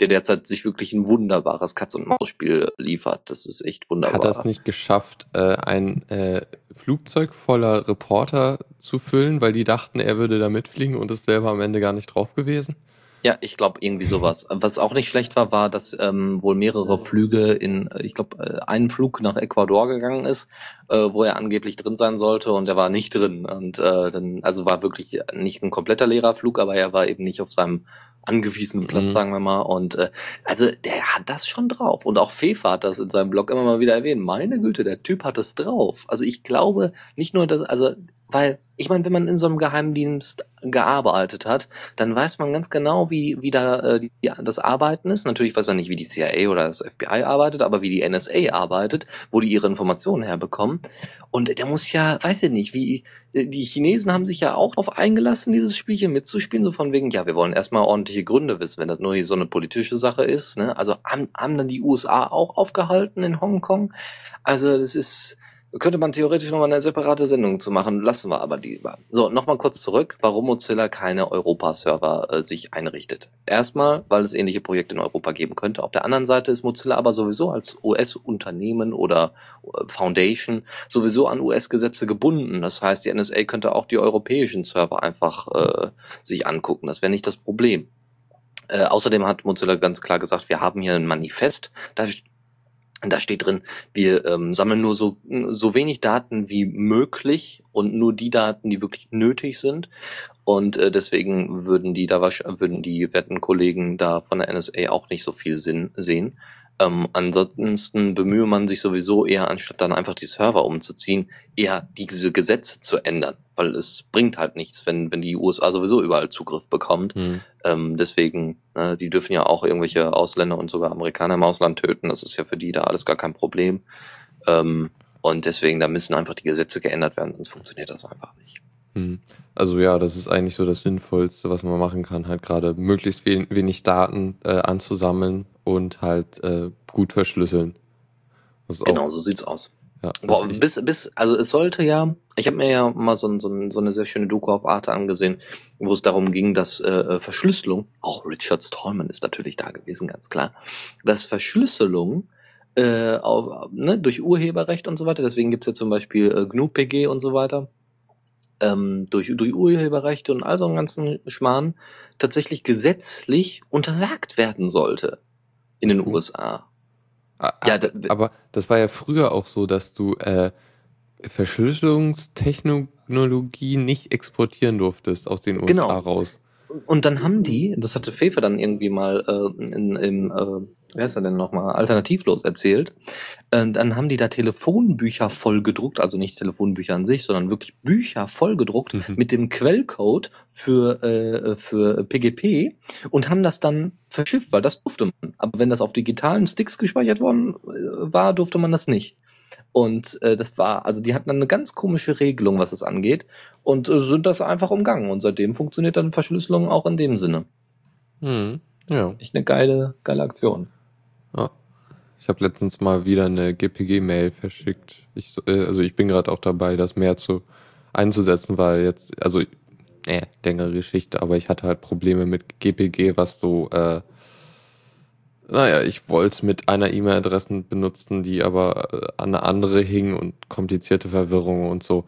der derzeit sich wirklich ein wunderbares Katz-und-Maus-Spiel liefert. Das ist echt wunderbar. Hat es nicht geschafft, äh, ein äh, Flugzeug voller Reporter zu füllen, weil die dachten, er würde da mitfliegen und ist selber am Ende gar nicht drauf gewesen? Ja, ich glaube irgendwie sowas. Was auch nicht schlecht war, war, dass ähm, wohl mehrere Flüge in, äh, ich glaube, äh, einen Flug nach Ecuador gegangen ist, äh, wo er angeblich drin sein sollte und er war nicht drin. Und äh, dann, also war wirklich nicht ein kompletter leerer Flug, aber er war eben nicht auf seinem angewiesenen Platz, mhm. sagen wir mal. Und äh, also der hat das schon drauf. Und auch Fefa hat das in seinem Blog immer mal wieder erwähnt. Meine Güte, der Typ hat es drauf. Also ich glaube nicht nur, dass, also weil, ich meine, wenn man in so einem Geheimdienst gearbeitet hat, dann weiß man ganz genau, wie, wie da äh, die, das Arbeiten ist. Natürlich weiß man nicht, wie die CIA oder das FBI arbeitet, aber wie die NSA arbeitet, wo die ihre Informationen herbekommen. Und der muss ja, weiß ich nicht, wie, die Chinesen haben sich ja auch darauf eingelassen, dieses Spielchen mitzuspielen, so von wegen, ja, wir wollen erstmal ordentliche Gründe wissen, wenn das nur so eine politische Sache ist. Ne? Also haben, haben dann die USA auch aufgehalten in Hongkong. Also das ist, könnte man theoretisch nochmal eine separate Sendung zu machen, lassen wir aber lieber. So, nochmal kurz zurück, warum Mozilla keine Europa-Server äh, sich einrichtet. Erstmal, weil es ähnliche Projekte in Europa geben könnte. Auf der anderen Seite ist Mozilla aber sowieso als US-Unternehmen oder äh, Foundation sowieso an US-Gesetze gebunden. Das heißt, die NSA könnte auch die europäischen Server einfach äh, sich angucken. Das wäre nicht das Problem. Äh, außerdem hat Mozilla ganz klar gesagt, wir haben hier ein Manifest. Da da steht drin, wir ähm, sammeln nur so, so wenig Daten wie möglich und nur die Daten, die wirklich nötig sind. Und äh, deswegen würden die da würden die Wettenkollegen da von der NSA auch nicht so viel Sinn sehen. Ähm, ansonsten bemühe man sich sowieso eher, anstatt dann einfach die Server umzuziehen, eher diese Gesetze zu ändern, weil es bringt halt nichts, wenn, wenn die USA sowieso überall Zugriff bekommt. Mhm. Ähm, deswegen, ne, die dürfen ja auch irgendwelche Ausländer und sogar Amerikaner im Ausland töten. Das ist ja für die da alles gar kein Problem. Ähm, und deswegen, da müssen einfach die Gesetze geändert werden, sonst funktioniert das einfach nicht. Mhm. Also ja, das ist eigentlich so das Sinnvollste, was man machen kann, halt gerade möglichst wenig Daten äh, anzusammeln und halt äh, gut verschlüsseln. Genau, so sieht's aus. Ja, Boah, bis, bis, also es sollte ja, ich habe mir ja mal so, so, so eine sehr schöne Doku auf Arte angesehen, wo es darum ging, dass äh, Verschlüsselung, auch Richard Stallman ist natürlich da gewesen, ganz klar, dass Verschlüsselung äh, auf, ne, durch Urheberrecht und so weiter, deswegen gibt's ja zum Beispiel äh, GNU-PG und so weiter, ähm, durch, durch Urheberrechte und all so einen ganzen Schmarrn tatsächlich gesetzlich untersagt werden sollte in den mhm. USA. Ah, ja, da, aber das war ja früher auch so, dass du äh, Verschlüsselungstechnologie nicht exportieren durftest aus den USA genau. raus. Und dann haben die, das hatte Fefe dann irgendwie mal äh, in, im äh, wer ist er denn nochmal, alternativlos erzählt. Äh, dann haben die da Telefonbücher vollgedruckt, also nicht Telefonbücher an sich, sondern wirklich Bücher vollgedruckt mhm. mit dem Quellcode für, äh, für PGP und haben das dann verschifft, weil das durfte man. Aber wenn das auf digitalen Sticks gespeichert worden äh, war, durfte man das nicht. Und äh, das war, also die hatten dann eine ganz komische Regelung, was das angeht, und äh, sind das einfach umgangen. Und seitdem funktioniert dann Verschlüsselung auch in dem Sinne. Hm, ja. Echt eine geile, geile Aktion. Ja. Ich habe letztens mal wieder eine GPG-Mail verschickt. Ich, äh, also ich bin gerade auch dabei, das mehr zu einzusetzen, weil jetzt, also, äh, längere Geschichte, aber ich hatte halt Probleme mit GPG, was so, äh, naja, ich wollte es mit einer E-Mail-Adresse benutzen, die aber äh, an eine andere hing und komplizierte Verwirrung und so.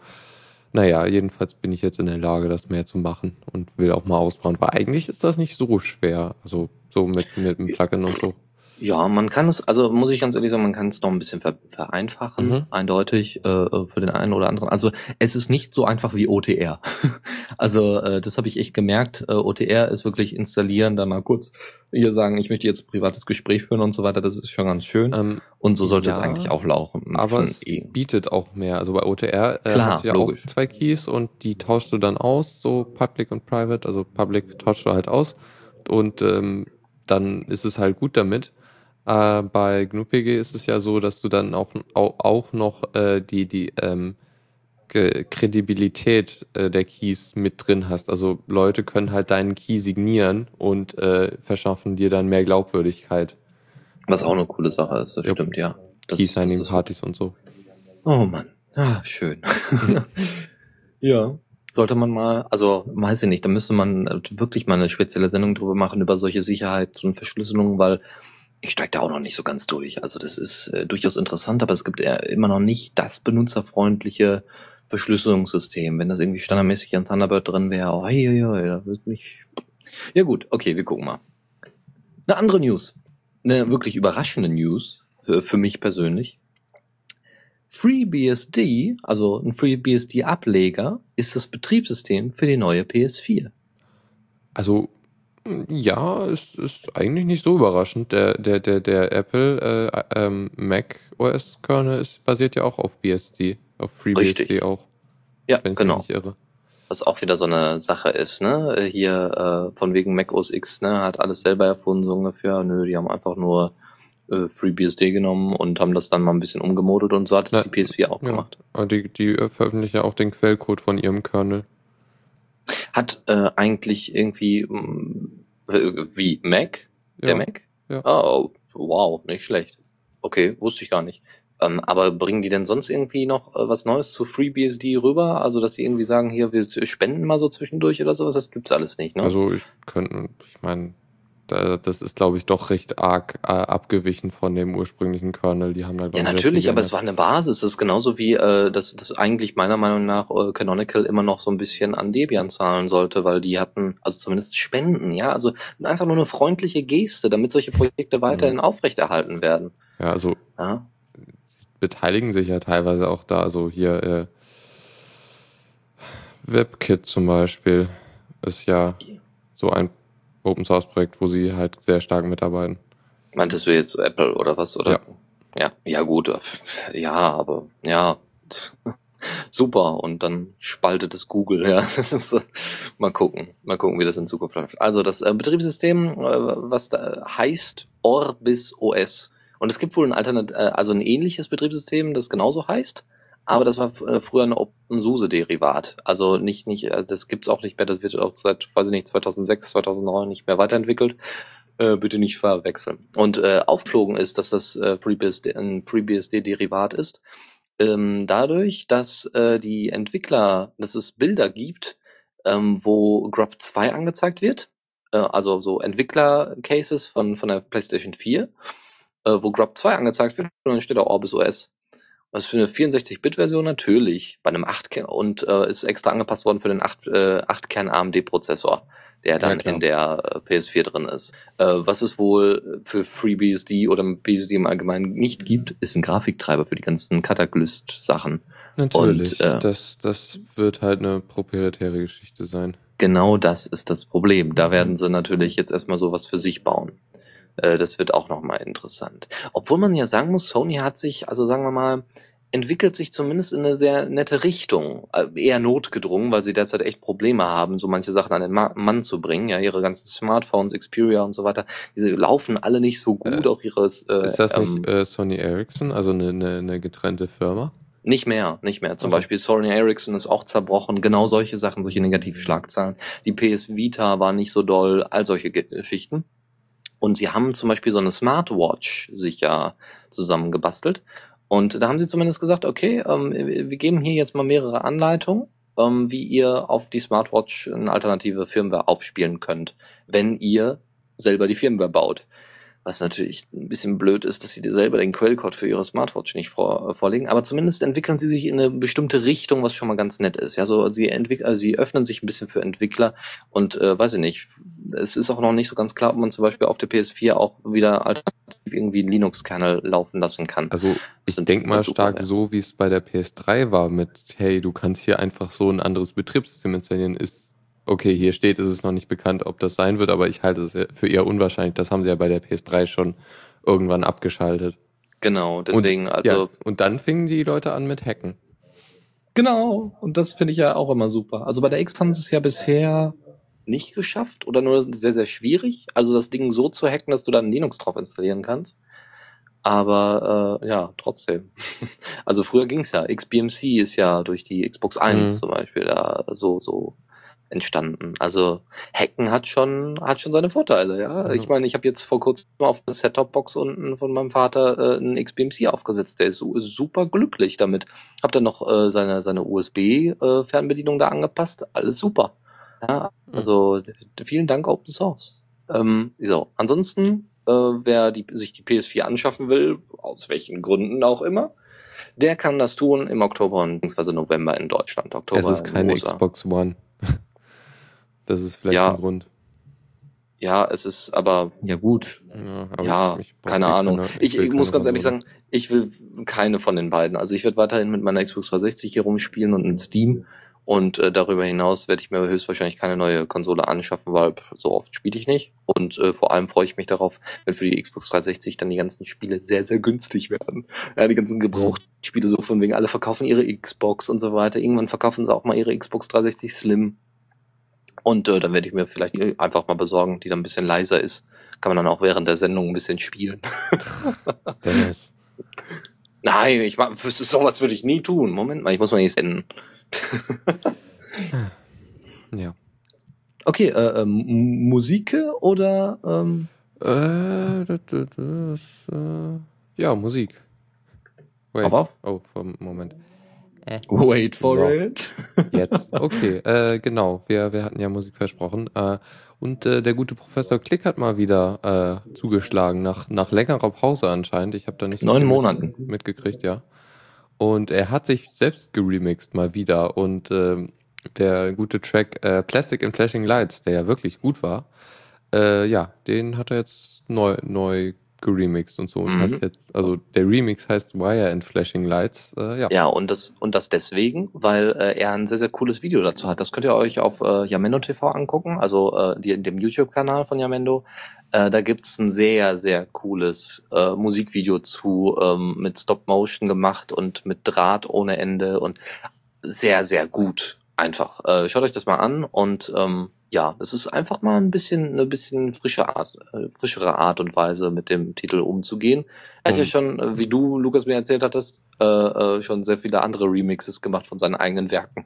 Naja, jedenfalls bin ich jetzt in der Lage, das mehr zu machen und will auch mal ausbauen, weil eigentlich ist das nicht so schwer. Also so mit, mit dem Plugin und so. Ja, man kann es, also muss ich ganz ehrlich sagen, man kann es noch ein bisschen vereinfachen, mhm. eindeutig, äh, für den einen oder anderen. Also es ist nicht so einfach wie OTR. also äh, das habe ich echt gemerkt. Äh, OTR ist wirklich installieren, da mal kurz hier sagen, ich möchte jetzt privates Gespräch führen und so weiter. Das ist schon ganz schön. Ähm, und so sollte ja, es eigentlich auch laufen. Aber es e. bietet auch mehr. Also bei OTR äh, Klar, hast du ja logisch. auch zwei Keys und die tauschst du dann aus, so Public und Private. Also Public tauschst du halt aus und ähm, dann ist es halt gut damit. Äh, bei GNU-PG ist es ja so, dass du dann auch, auch, noch äh, die, die ähm, Kredibilität äh, der Keys mit drin hast. Also Leute können halt deinen Key signieren und äh, verschaffen dir dann mehr Glaubwürdigkeit. Was auch eine coole Sache ist, das ja. stimmt, ja. Key-Signing-Partys und so. Oh Mann, ah, schön. ja. Sollte man mal, also weiß ich nicht, da müsste man wirklich mal eine spezielle Sendung drüber machen, über solche Sicherheit und Verschlüsselungen, weil ich steige da auch noch nicht so ganz durch. Also das ist äh, durchaus interessant, aber es gibt eher immer noch nicht das benutzerfreundliche Verschlüsselungssystem. Wenn das irgendwie standardmäßig an Thunderbird drin wäre, oh, hei, hei, da würde mich Ja gut, okay, wir gucken mal. Eine andere News. Eine wirklich überraschende News für, für mich persönlich. FreeBSD, also ein FreeBSD-Ableger, ist das Betriebssystem für die neue PS4. Also ja, ist, ist eigentlich nicht so überraschend. Der, der, der, der Apple äh, ähm, Mac OS Kernel ist, basiert ja auch auf BSD, auf FreeBSD Richtig. auch. Ja, genau. Was auch wieder so eine Sache ist, ne? Hier äh, von wegen Mac OS X, ne, hat alles selber erfunden, so ungefähr. Nö, die haben einfach nur äh, FreeBSD genommen und haben das dann mal ein bisschen umgemodelt und so hat es die PS4 auch Ja, gemacht. aber die, die veröffentlichen ja auch den Quellcode von ihrem Kernel. Hat äh, eigentlich irgendwie mh, äh, wie Mac? Der Ja, Mac? ja. Oh, wow, nicht schlecht. Okay, wusste ich gar nicht. Ähm, aber bringen die denn sonst irgendwie noch äh, was Neues zu FreeBSD rüber? Also, dass sie irgendwie sagen, hier, wir spenden mal so zwischendurch oder sowas? Das gibt's alles nicht, ne? Also ich könnte, ich meine, das ist glaube ich doch recht arg äh, abgewichen von dem ursprünglichen Kernel. Die haben da glaub ja, natürlich, aber es war eine Basis. Das ist genauso wie, äh, dass das eigentlich meiner Meinung nach äh, Canonical immer noch so ein bisschen an Debian zahlen sollte, weil die hatten, also zumindest Spenden, ja, also einfach nur eine freundliche Geste, damit solche Projekte weiterhin aufrechterhalten werden. Ja, also Ja, beteiligen sich ja teilweise auch da. Also hier äh, WebKit zum Beispiel ist ja so ein Open Source Projekt, wo sie halt sehr stark mitarbeiten. Meintest du jetzt Apple oder was, oder? Ja. Ja, ja gut. Ja, aber ja. Super. Und dann spaltet es Google, ja. Äh, mal gucken. Mal gucken, wie das in Zukunft läuft. Also das äh, Betriebssystem, äh, was da heißt Orbis OS. Und es gibt wohl ein Alternat äh, also ein ähnliches Betriebssystem, das genauso heißt. Aber das war äh, früher ein OpenSUSE-Derivat. Also nicht, nicht, äh, das gibt's auch nicht mehr. Das wird auch seit, weiß ich nicht, 2006, 2009 nicht mehr weiterentwickelt. Äh, bitte nicht verwechseln. Und äh, aufgeflogen ist, dass das äh, FreeBSD, ein FreeBSD-Derivat ist, ähm, dadurch, dass äh, die Entwickler, dass es Bilder gibt, ähm, wo Grub 2 angezeigt wird, äh, also so Entwickler-Cases von, von der PlayStation 4, äh, wo Grub 2 angezeigt wird und dann steht da Orbis OS. Was für eine 64-Bit-Version natürlich, bei einem 8 und äh, ist extra angepasst worden für den 8, äh, 8 AMD-Prozessor, der dann klar. in der äh, PS4 drin ist. Äh, was es wohl für FreeBSD oder BSD im Allgemeinen nicht gibt, ist ein Grafiktreiber für die ganzen Catalyst-Sachen. Natürlich, Und, äh, das, das wird halt eine proprietäre Geschichte sein. Genau das ist das Problem. Da werden sie natürlich jetzt erstmal sowas für sich bauen. Äh, das wird auch nochmal interessant. Obwohl man ja sagen muss, Sony hat sich, also sagen wir mal, entwickelt sich zumindest in eine sehr nette Richtung. Äh, Eher notgedrungen, weil sie derzeit echt Probleme haben, so manche Sachen an den Ma Mann zu bringen. Ja, ihre ganzen Smartphones, Xperia und so weiter, diese laufen alle nicht so gut, Äh, auch ihres. Äh, Ist das ähm, nicht äh, Sony Ericsson, also eine, eine, eine getrennte Firma? Nicht mehr, nicht mehr. Zum Also- Beispiel Sony Ericsson ist auch zerbrochen. Genau solche Sachen, solche Negativschlagzahlen. Die PS Vita war nicht so doll, all solche Ge- Geschichten. Und sie haben zum Beispiel so eine Smartwatch sich ja zusammengebastelt. Und da haben sie zumindest gesagt, okay, ähm, wir geben hier jetzt mal mehrere Anleitungen, ähm, wie ihr auf die Smartwatch eine alternative Firmware aufspielen könnt, wenn ihr selber die Firmware baut. Was natürlich ein bisschen blöd ist, dass sie dir selber den Quellcode für ihre Smartwatch nicht vor, äh, vorlegen. Aber zumindest entwickeln sie sich in eine bestimmte Richtung, was schon mal ganz nett ist. Ja, so sie entwickeln, also sie öffnen sich ein bisschen für Entwickler und äh, weiß ich nicht. Es ist auch noch nicht so ganz klar, ob man zum Beispiel auf der PS4 auch wieder alternativ irgendwie einen Linux-Kernel laufen lassen kann. Also ich denke mal stark so, wie es bei der PS3 war mit, hey, du kannst hier einfach so ein anderes Betriebssystem installieren, ist, okay, hier steht, ist es noch nicht bekannt, ob das sein wird, aber ich halte es für eher unwahrscheinlich. Das haben sie ja bei der PS3 schon irgendwann abgeschaltet. Genau, deswegen, und, also ja, und dann fingen die Leute an mit Hacken. Genau, und das finde ich ja auch immer super. Also bei der X haben sie es ja bisher nicht geschafft oder nur sehr, sehr schwierig. Also das Ding so zu hacken, dass du dann Linux drauf installieren kannst. Aber äh, ja, trotzdem. Also früher ging's ja. XBMC ist ja durch die Xbox 1 Mhm. zum Beispiel da so, so entstanden. Also Hacken hat schon, hat schon seine Vorteile, ja. Ja. Ich meine, ich habe jetzt vor kurzem auf der Set-Top-Box unten von meinem Vater äh, einen XBMC aufgesetzt. Der ist su super glücklich damit. Hab dann noch äh, seine, seine USB-Fernbedienung da angepasst. Alles super. Ja, also d- vielen Dank Open Source. Ähm, so, ansonsten, äh, wer die, sich die PS4 anschaffen will, aus welchen Gründen auch immer, der kann das tun im Oktober bzw. November in Deutschland. Oktober es ist in keine. Xbox One. das ist vielleicht Ja. ein Grund. Ja, es ist aber, ja gut. Ja, Ja, keine eh Ahnung. keine- Ich, ich muss ganz ehrlich sagen, ich will keine von den beiden. Also ich werde weiterhin mit meiner Xbox 360 hier rumspielen und in Steam. Und äh, darüber hinaus werde ich mir höchstwahrscheinlich keine neue Konsole anschaffen, weil so oft spiele ich nicht. Und äh, vor allem freue ich mich darauf, wenn für die Xbox 360 dann die ganzen Spiele sehr, sehr günstig werden. Ja, die ganzen Gebrauchtspiele so von wegen, alle verkaufen ihre Xbox und so weiter. Irgendwann verkaufen sie auch mal ihre Xbox 360 Slim. Und äh, dann werde ich mir vielleicht die einfach mal besorgen, die dann ein bisschen leiser ist. Kann man dann auch während der Sendung ein bisschen spielen. Dennis. Nein, ich mach, sowas würde ich nie tun. Moment mal, ich muss mal nicht senden. Ja. Okay, äh, ähm, Musik oder ähm, Äh, das, das, äh, ja, Musik. Wait. auf auf? Oh, vom- Moment. Wait for So. it. Jetzt. Okay, äh, genau. Wir, wir hatten ja Musik versprochen. Äh, und äh, der gute Professor Klick hat mal wieder äh, zugeschlagen, nach, nach längerer Pause anscheinend. Ich habe da nicht so Neun viel mit- Monaten. mitgekriegt, ja. Und er hat sich selbst geremixed mal wieder. Und ähm, der gute Track äh, Plastic and Flashing Lights, der ja wirklich gut war, äh, ja, den hat er jetzt neu, neu geremixed und so. Und Mhm. heißt jetzt, also der Remix heißt Wire and Flashing Lights. Äh, ja. Ja, und das, und das deswegen, weil äh, er ein sehr, sehr cooles Video dazu hat. Das könnt ihr euch auf äh, Yamendo TV angucken, also äh, die, in dem YouTube-Kanal von Yamendo. Äh, da gibt's ein sehr, sehr cooles äh, Musikvideo zu, ähm, mit Stop-Motion gemacht und mit Draht ohne Ende und sehr, sehr gut. Einfach. Äh, schaut euch das mal an und ähm, ja, es ist einfach mal ein bisschen, eine bisschen frische Art, äh, frischere Art und Weise, mit dem Titel umzugehen. Er hat ja Und- schon, äh, wie du, Lukas, mir erzählt hattest, äh, äh, schon sehr viele andere Remixes gemacht von seinen eigenen Werken.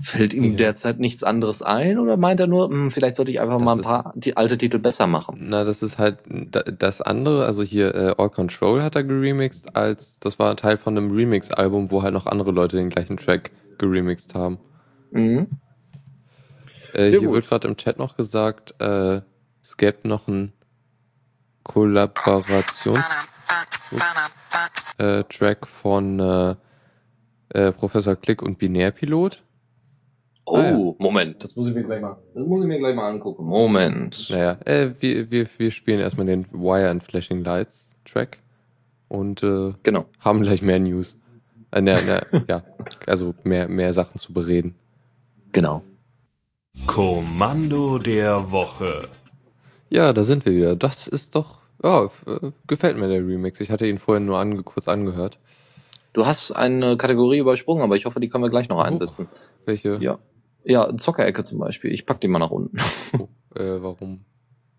Fällt ihm Ja. derzeit nichts anderes ein oder meint er nur, hm, vielleicht sollte ich einfach Das mal ein ist- paar die alte Titel besser machen? Na, das ist halt da- das andere, also hier äh, All Control hat er geremixed, als das war Teil von einem Remix-Album, wo halt noch andere Leute den gleichen Track geremixed haben. Mhm. Äh, hier gut. wird gerade im Chat noch gesagt, äh, es gäbe noch einen Kollaborations äh, von äh, äh, Professor Klick und Binärpilot. Oh, Ah, ja. Moment, das muss ich mir gleich mal, das muss ich mir gleich mal angucken. Moment. Naja, äh, wir, wir, wir spielen erstmal den Wire and Flashing Lights Track und Genau. haben gleich mehr News. Äh, ne, ne, ja, also mehr, mehr Sachen zu bereden. Genau. Kommando der Woche. Ja, da sind wir wieder. Das ist doch, ja, äh, gefällt mir der Remix. Ich hatte ihn vorhin nur ange kurz angehört. Du hast eine Kategorie übersprungen, aber ich hoffe, die können wir gleich noch einsetzen. Welche? Ja. Ja, Zockerecke zum Beispiel. Ich pack die mal nach unten. Äh, warum?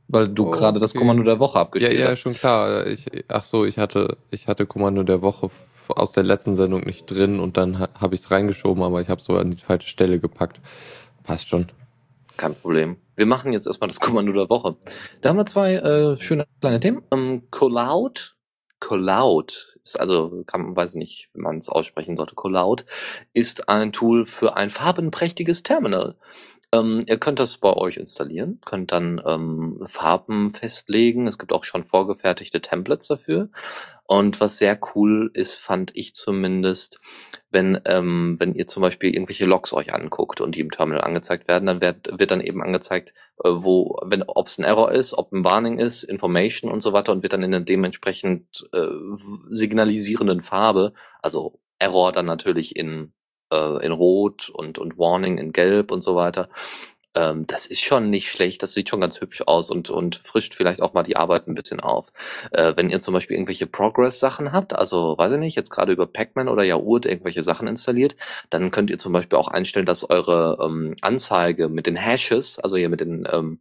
Weil du Oh, gerade das okay. Kommando der Woche Ja, abgespielt ja, hast. schon klar. Ich, ach so, ich hatte, ich hatte Kommando der Woche aus der letzten Sendung nicht drin und dann ha, habe ich es reingeschoben, aber ich habe so an die falsche Stelle gepackt. Passt schon. Kein Problem. Wir machen jetzt erstmal das Kommando der Woche. Da haben wir zwei äh, schöne kleine Themen. Ähm, Coloud. Coloud ist also, kann man weiß nicht, wie man es aussprechen sollte. Coloud ist ein Tool für ein farbenprächtiges Terminal. Ähm, ihr könnt das bei euch installieren, könnt dann ähm, Farben festlegen. Es gibt auch schon vorgefertigte Templates dafür. Und was sehr cool ist, fand ich zumindest, wenn, ähm, wenn ihr zum Beispiel irgendwelche Logs euch anguckt und die im Terminal angezeigt werden, dann wird, wird dann eben angezeigt, äh, wo, wenn, ob es ein Error ist, ob ein Warning ist, Information und so weiter und wird dann in der dementsprechend äh, signalisierenden Farbe, also Error dann natürlich in, äh, in Rot und, und Warning in Gelb und so weiter. Ähm, das ist schon nicht schlecht, das sieht schon ganz hübsch aus und, und frischt vielleicht auch mal die Arbeit ein bisschen auf. Äh, wenn ihr zum Beispiel irgendwelche Progress-Sachen habt, also weiß ich nicht, jetzt gerade über Pacman oder Yaourt irgendwelche Sachen installiert, dann könnt ihr zum Beispiel auch einstellen, dass eure ähm, Anzeige mit den Hashes, also hier mit den ähm,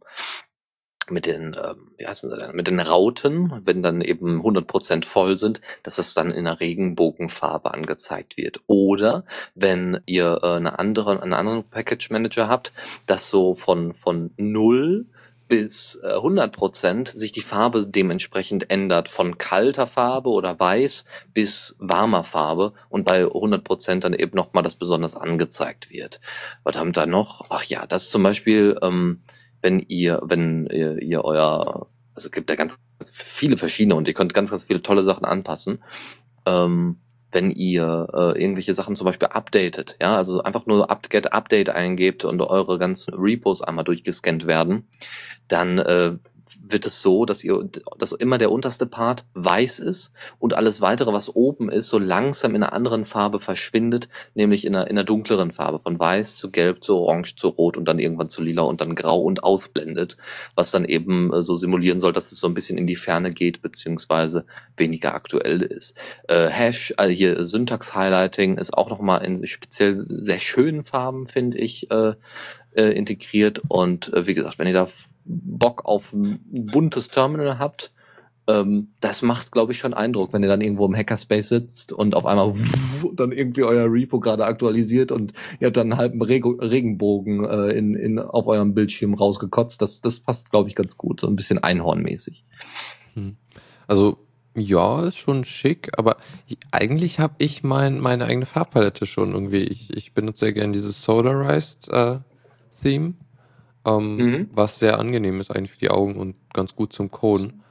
mit den, ähm, wie heißen sie denn, mit den Rauten, wenn dann eben 100% voll sind, dass das dann in einer Regenbogenfarbe angezeigt wird. Oder wenn ihr äh, eine andere, einen anderen Package Manager habt, das so von, von 0 bis äh, 100% sich die Farbe dementsprechend ändert, von kalter Farbe oder weiß bis warmer Farbe und bei 100% dann eben nochmal das besonders angezeigt wird. Was haben da noch? Ach ja, das zum Beispiel, ähm, wenn ihr, wenn ihr, ihr euer, also es gibt ja ganz, ganz viele verschiedene und ihr könnt ganz, ganz viele tolle Sachen anpassen. Ähm, wenn ihr äh, irgendwelche Sachen zum Beispiel updatet, ja, also einfach nur apt-get update eingebt und eure ganzen Repos einmal durchgescannt werden, dann äh, wird es so, dass ihr, dass immer der unterste Part weiß ist und alles weitere, was oben ist, so langsam in einer anderen Farbe verschwindet, nämlich in einer, in einer dunkleren Farbe, von weiß zu gelb zu orange zu rot und dann irgendwann zu lila und dann grau und ausblendet, was dann eben äh, so simulieren soll, dass es so ein bisschen in die Ferne geht, beziehungsweise weniger aktuell ist. Äh, Hash, also hier Syntax-Highlighting ist auch nochmal in speziell sehr schönen Farben, finde ich, äh, äh, integriert und wie gesagt, wenn ihr da Bock auf ein buntes Terminal habt, ähm, das macht, glaube ich, schon Eindruck, wenn ihr dann irgendwo im Hackerspace sitzt und auf einmal dann irgendwie euer Repo gerade aktualisiert und ihr habt dann einen halben Reg Regenbogen äh, in, in, auf eurem Bildschirm rausgekotzt. Das, das passt, glaube ich, ganz gut. So ein bisschen einhornmäßig. Hm. Also ja, ist schon schick, aber ich, eigentlich habe ich mein, meine eigene Farbpalette schon irgendwie. Ich, ich benutze sehr gerne dieses Solarized äh, Theme ähm, mhm. was sehr angenehm ist eigentlich für die Augen und ganz gut zum Coden.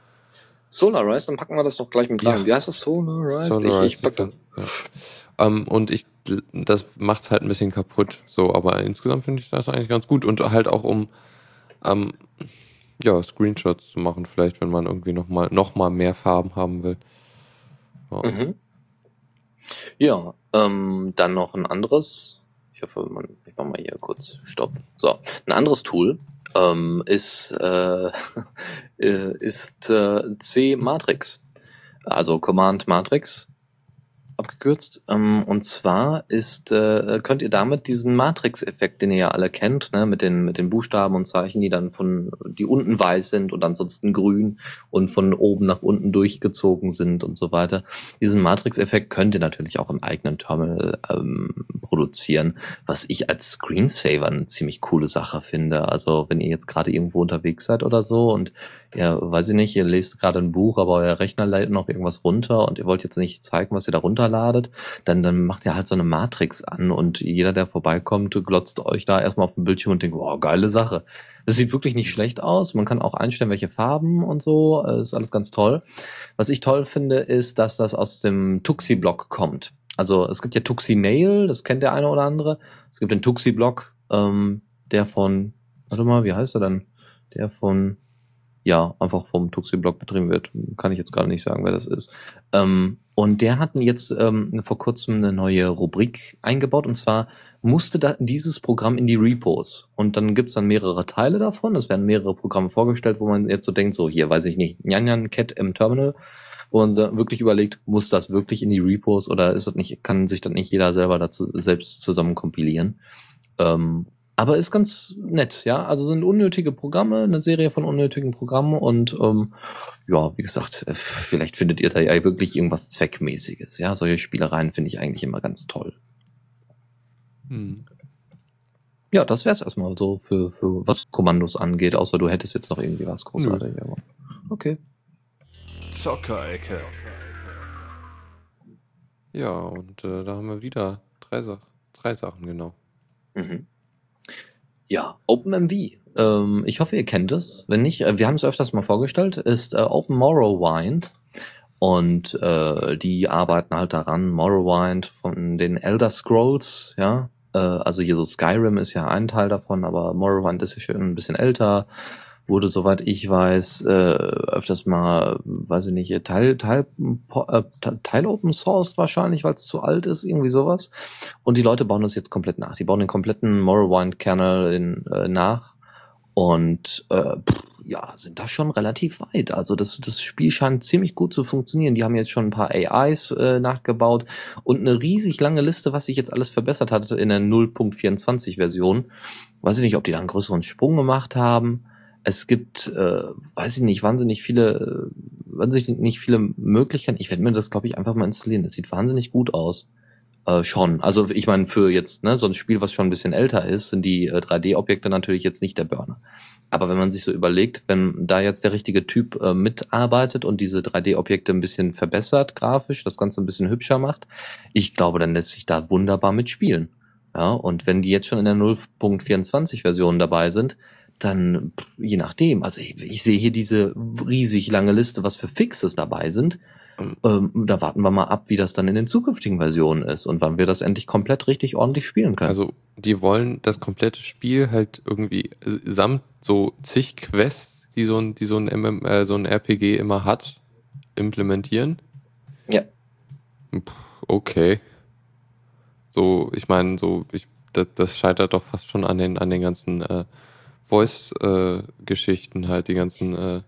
Solarized, dann packen wir das doch gleich mit rein. Ja. Wie heißt das? Solarized? Solarized ich, ich pack das. Ja. Ähm, und ich, das macht's halt ein bisschen kaputt. So, aber insgesamt finde ich das eigentlich ganz gut und halt auch um ähm, ja, Screenshots zu machen, vielleicht, wenn man irgendwie nochmal noch mal mehr Farben haben will. Ja, mhm. ja ähm, dann noch ein anderes ich hoffe, man, ich mache mal hier kurz Stopp. So, ein anderes Tool ähm, ist, äh, äh ist äh, C-Matrix. Also Command Matrix abgekürzt. Ähm, und zwar ist, äh, könnt ihr damit diesen Matrix-Effekt, den ihr ja alle kennt, ne, mit den, mit den Buchstaben und Zeichen, die dann von, die unten weiß sind und ansonsten grün und von oben nach unten durchgezogen sind und so weiter. Diesen Matrix-Effekt könnt ihr natürlich auch im eigenen Terminal ähm, produzieren, was ich als Screensaver eine ziemlich coole Sache finde. Also wenn ihr jetzt gerade irgendwo unterwegs seid oder so und ja, weiß ich nicht, ihr lest gerade ein Buch, aber euer Rechner leitet noch irgendwas runter und ihr wollt jetzt nicht zeigen, was ihr da runterladet, dann, dann macht ihr halt so eine Matrix an und jeder, der vorbeikommt, glotzt euch da erstmal auf den Bildschirm und denkt, wow, geile Sache. Es sieht wirklich nicht schlecht aus. Man kann auch einstellen, welche Farben und so. Das ist alles ganz toll. Was ich toll finde, ist, dass das aus dem Tuxi-Block kommt. Also es gibt ja Tuxi Nail, das kennt der eine oder andere. Es gibt den Tuxi-Block, ähm, der von, warte mal, wie heißt er denn? Der von ja, einfach vom Tuxi-Blog betrieben wird. Kann ich jetzt gerade nicht sagen, wer das ist. Ähm, und der hatten jetzt ähm, vor kurzem eine neue Rubrik eingebaut und zwar musste da dieses Programm in die Repos. Und dann gibt's dann mehrere Teile davon. Es werden mehrere Programme vorgestellt, wo man jetzt so denkt, so hier weiß ich nicht, Nyan Cat im Terminal, wo man wirklich überlegt, muss das wirklich in die Repos oder ist das nicht, kann sich dann nicht jeder selber dazu selbst zusammen kompilieren? Ähm, aber ist ganz nett, ja. Also sind unnötige Programme, eine Serie von unnötigen Programmen und ähm, ja, wie gesagt, äh, vielleicht findet ihr da ja wirklich irgendwas Zweckmäßiges. Ja, solche Spielereien finde ich eigentlich immer ganz toll. Hm. Ja, das wäre es erstmal so für, für was Kommandos angeht, außer du hättest jetzt noch irgendwie was großartig. Hm. Okay. Zockerecke. Ja, und äh, da haben wir wieder drei, Sach drei Sachen, genau. Mhm. Ja, OpenMV. Ähm, ich hoffe, ihr kennt es. Wenn nicht, äh, wir haben es öfters mal vorgestellt, ist äh, Open Morrowind. Und äh, die arbeiten halt daran, Morrowind von den Elder Scrolls, ja. Äh, also hier so Skyrim ist ja ein Teil davon, aber Morrowind ist ja schon ein bisschen älter wurde, soweit ich weiß, äh, öfters mal, weiß ich nicht, Teil, Teil, äh, Teil Open Source wahrscheinlich, weil es zu alt ist, irgendwie sowas. Und die Leute bauen das jetzt komplett nach. Die bauen den kompletten Morrowind-Kernel in, äh, nach und äh, pff, ja, sind da schon relativ weit. Also das, das Spiel scheint ziemlich gut zu funktionieren. Die haben jetzt schon ein paar AIs äh, nachgebaut und eine riesig lange Liste, was sich jetzt alles verbessert hat in der 0.24 Version. Weiß ich nicht, ob die da einen größeren Sprung gemacht haben es gibt, äh, weiß ich nicht, wahnsinnig viele, wahnsinnig nicht viele Möglichkeiten. Ich werde mir das, glaube ich, einfach mal installieren. Das sieht wahnsinnig gut aus. Äh, schon. Also ich meine, für jetzt ne, so ein Spiel, was schon ein bisschen älter ist, sind die äh, 3D-Objekte natürlich jetzt nicht der Burner. Aber wenn man sich so überlegt, wenn da jetzt der richtige Typ äh, mitarbeitet und diese 3D-Objekte ein bisschen verbessert grafisch, das Ganze ein bisschen hübscher macht, ich glaube, dann lässt sich da wunderbar mitspielen. Ja, und wenn die jetzt schon in der 0.24 Version dabei sind, dann je nachdem. Also ich, ich sehe hier diese riesig lange Liste, was für Fixes dabei sind. Mhm. Ähm, da warten wir mal ab, wie das dann in den zukünftigen Versionen ist und wann wir das endlich komplett richtig ordentlich spielen können. Also die wollen das komplette Spiel halt irgendwie samt so zig Quests, die so ein, die so ein, MM, äh, so ein RPG immer hat, implementieren. Ja. Okay. So, ich meine, so, ich, das, das, scheitert doch fast schon an den, an den ganzen äh, Voice-Geschichten äh, halt, die ganzen äh,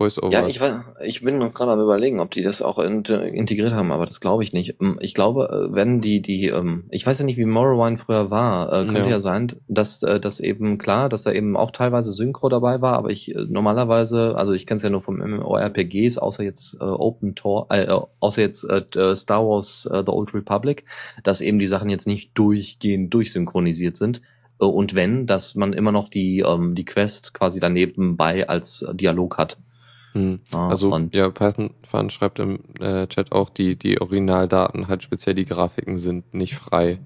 Voice-Over. Ja, ich, war, ich bin noch gerade am überlegen, ob die das auch integriert haben, aber das glaube ich nicht. Ähm, ich glaube, äh, wenn die, die, ähm, ich weiß ja nicht, wie Morrowind früher war, äh, könnte ja. ja sein, dass äh, das eben, klar, dass da eben auch teilweise Synchro dabei war, aber ich normalerweise, also ich kenne es ja nur vom MMORPGs, außer jetzt äh, Open Tor, äh, außer jetzt äh, Star Wars äh, The Old Republic, dass eben die Sachen jetzt nicht durchgehend durchsynchronisiert sind und wenn, dass man immer noch die, ähm, die Quest quasi daneben bei als Dialog hat. Hm. Also ja, Python schreibt im äh, Chat auch, die, die Originaldaten, halt speziell die Grafiken sind nicht frei.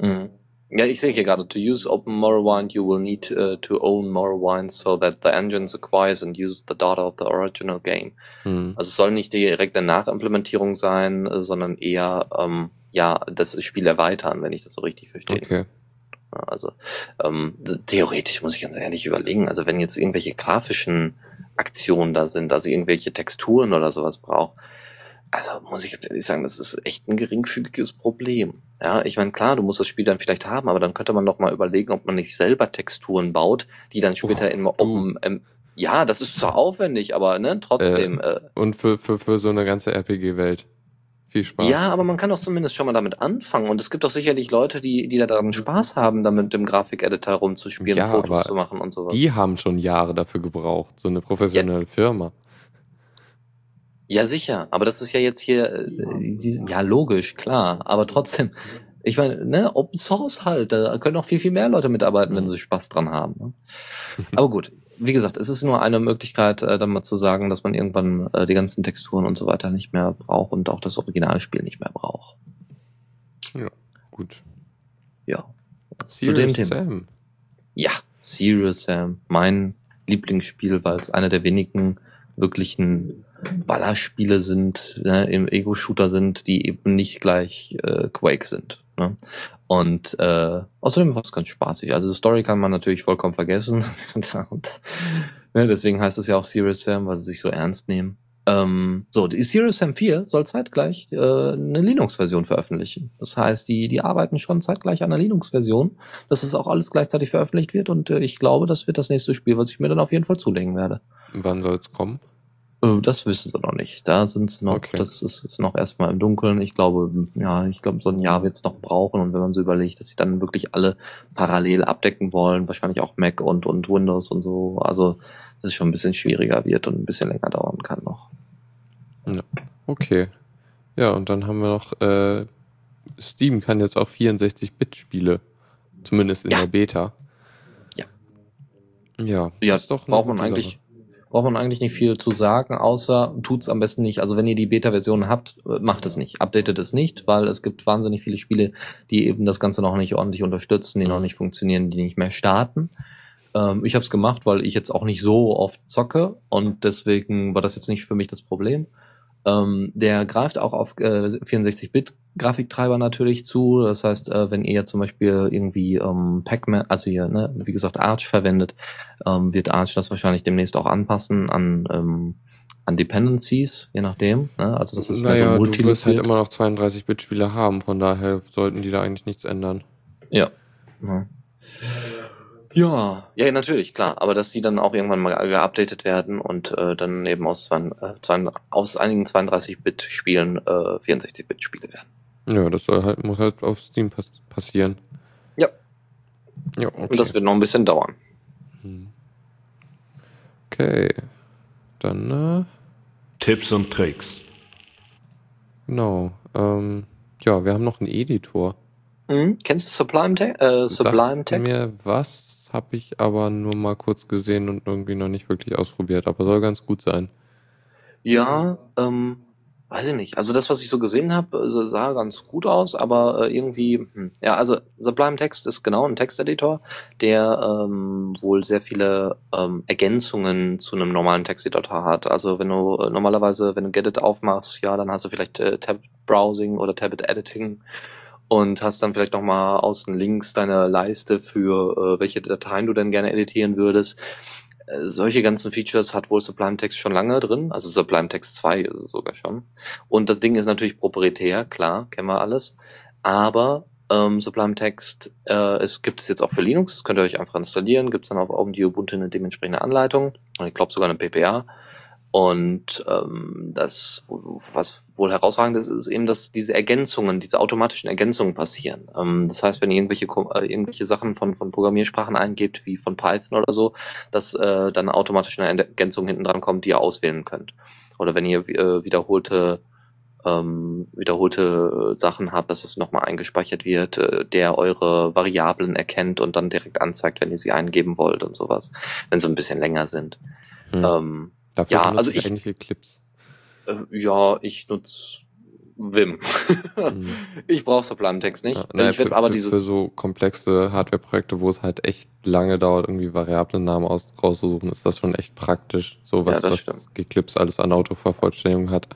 Mhm. Ja, ich sehe hier gerade, to use Open Morrowind, you will need uh, to own Morrowind so that the engine acquires and uses the data of the original game. Mhm. Also es soll nicht direkt eine Nachimplementierung sein, äh, sondern eher ähm, ja das Spiel erweitern, wenn ich das so richtig verstehe. Okay. Also ähm, theoretisch muss ich ganz ehrlich überlegen, also wenn jetzt irgendwelche grafischen Aktionen da sind, also irgendwelche Texturen oder sowas braucht. Also muss ich jetzt ehrlich sagen, das ist echt ein geringfügiges Problem. Ja, ich meine, klar, du musst das Spiel dann vielleicht haben, aber dann könnte man doch mal überlegen, ob man nicht selber Texturen baut, die dann später oh, in Open, ähm, ja, das ist zwar aufwendig, aber ne, trotzdem. Äh, äh, und für, für, für so eine ganze RPG-Welt. Viel Spaß. Ja, aber man kann doch zumindest schon mal damit anfangen. Und es gibt doch sicherlich Leute, die, die da daran Spaß haben, damit mit dem Grafikeditor rumzuspielen, ja, Fotos zu machen und sowas. Die haben schon Jahre dafür gebraucht, so eine professionelle ja. Firma. Ja, sicher. Aber das ist ja jetzt hier, äh, ja, logisch, klar. Aber trotzdem, ich meine, ne, Open Source halt, da können auch viel, viel mehr Leute mitarbeiten, wenn sie Spaß dran haben. Ne? Aber gut, wie gesagt, es ist nur eine Möglichkeit, äh, dann mal zu sagen, dass man irgendwann äh, die ganzen Texturen und so weiter nicht mehr braucht und auch das Originalspiel nicht mehr braucht. Ja, gut. Ja. Zu dem Thema. Sam. Ja, Serious Sam. Mein Lieblingsspiel, weil es einer der wenigen wirklichen Ballerspiele sind, ne, im Ego-Shooter sind, die eben nicht gleich äh, Quake sind. Ne? Und äh, außerdem war es ganz spaßig. Also die Story kann man natürlich vollkommen vergessen. und, ne, deswegen heißt es ja auch Serious Sam, weil sie sich so ernst nehmen. Ähm, so, die Serious Sam 4 soll zeitgleich äh, eine Linux-Version veröffentlichen. Das heißt, die, die arbeiten schon zeitgleich an einer Linux-Version, dass es auch alles gleichzeitig veröffentlicht wird und äh, ich glaube, das wird das nächste Spiel, was ich mir dann auf jeden Fall zulegen werde. Wann soll es kommen? Äh, das wissen sie noch nicht. Da sind sie noch, okay. das ist, ist noch erstmal im Dunkeln. Ich glaube, ja, ich glaube, so ein Jahr wird es noch brauchen. Und wenn man so überlegt, dass sie dann wirklich alle parallel abdecken wollen, wahrscheinlich auch Mac und, und Windows und so, also dass es schon ein bisschen schwieriger wird und ein bisschen länger dauern kann noch. Ja, okay. Ja, und dann haben wir noch, äh, Steam kann jetzt auch 64-Bit-Spiele, zumindest in ja. der Beta. Ja. Ja, ja ist doch braucht man eigentlich braucht man eigentlich nicht viel zu sagen, außer tut's am besten nicht. Also wenn ihr die Beta-Version habt, macht es nicht. Updatet es nicht, weil es gibt wahnsinnig viele Spiele, die eben das Ganze noch nicht ordentlich unterstützen, die noch nicht funktionieren, die nicht mehr starten. Ähm, ich habe es gemacht, weil ich jetzt auch nicht so oft zocke und deswegen war das jetzt nicht für mich das Problem. Ähm, der greift auch auf äh, 64-Bit-Grafiktreiber natürlich zu. Das heißt, äh, wenn ihr zum Beispiel irgendwie ähm, Pac-Man, also hier, ne, wie gesagt, Arch verwendet, ähm, wird Arch das wahrscheinlich demnächst auch anpassen an, ähm, an Dependencies, je nachdem. Ne? Also das ist naja, so multi Du wirst halt immer noch 32-Bit-Spiele haben, von daher sollten die da eigentlich nichts ändern. Ja. ja. Ja, ja, natürlich, klar. Aber dass die dann auch irgendwann mal geupdatet werden und äh, dann eben aus, zwei, äh, aus einigen 32-Bit-Spielen äh, 64-Bit-Spiele werden. Ja, das soll halt, muss halt auf Steam pass passieren. Ja. Ja, okay. Und das wird noch ein bisschen dauern. Hm. Okay. Dann, äh, Tipps und Tricks. Genau. Ähm, ja, wir haben noch einen Editor. Mhm. Kennst du Sublime, Te äh, Sublime Text? mir was? habe ich aber nur mal kurz gesehen und irgendwie noch nicht wirklich ausprobiert, aber soll ganz gut sein. Ja, ähm, Weiß ich nicht. Also das, was ich so gesehen habe, äh, sah ganz gut aus, aber äh, irgendwie, hm. ja, also Sublime Text ist genau ein Texteditor, der ähm, wohl sehr viele ähm, Ergänzungen zu einem normalen Texteditor hat. Also wenn du äh, normalerweise, wenn du Gedit aufmachst, ja, dann hast du vielleicht äh, Tab Browsing oder Tablet Editing und hast dann vielleicht nochmal außen links deine Leiste für äh, welche Dateien du denn gerne editieren würdest solche ganzen Features hat wohl Sublime Text schon lange drin, also Sublime Text 2 ist es sogar schon. Und das Ding ist natürlich proprietär, klar, kennen wir alles. Aber ähm, Sublime Text, äh, es gibt es jetzt auch für Linux, das könnt ihr euch einfach installieren, gibt es dann auf OpenGeo Ubuntu eine dementsprechende Anleitung und ich glaube sogar eine PPA. Und ähm, das, was wohl herausragend ist, ist eben, dass diese Ergänzungen, diese automatischen Ergänzungen passieren. Ähm, das heißt, wenn ihr irgendwelche, äh, irgendwelche Sachen von, von Programmiersprachen eingebt, wie von Python oder so, dass äh, dann automatisch eine Ergänzung hinten dran kommt, die ihr auswählen könnt. Oder wenn ihr äh, wiederholte ähm, wiederholte Sachen habt, dass es nochmal eingespeichert wird, äh, der eure Variablen erkennt und dann direkt anzeigt, wenn ihr sie eingeben wollt und sowas, wenn sie ein bisschen länger sind. Hm. Ähm, Dafür ja, also ich eigentlich Eclipse. Äh, ja, ich nutze Vim. hm. Ich brauche Sublime-Text nicht. Ja, naja, ich für, aber diese für so komplexe Hardware-Projekte, wo es halt echt lange dauert, irgendwie Variablen-Namen aus, rauszusuchen, ist das schon echt praktisch. So was, ja, was Eclipse alles an Autovervollständigung hat.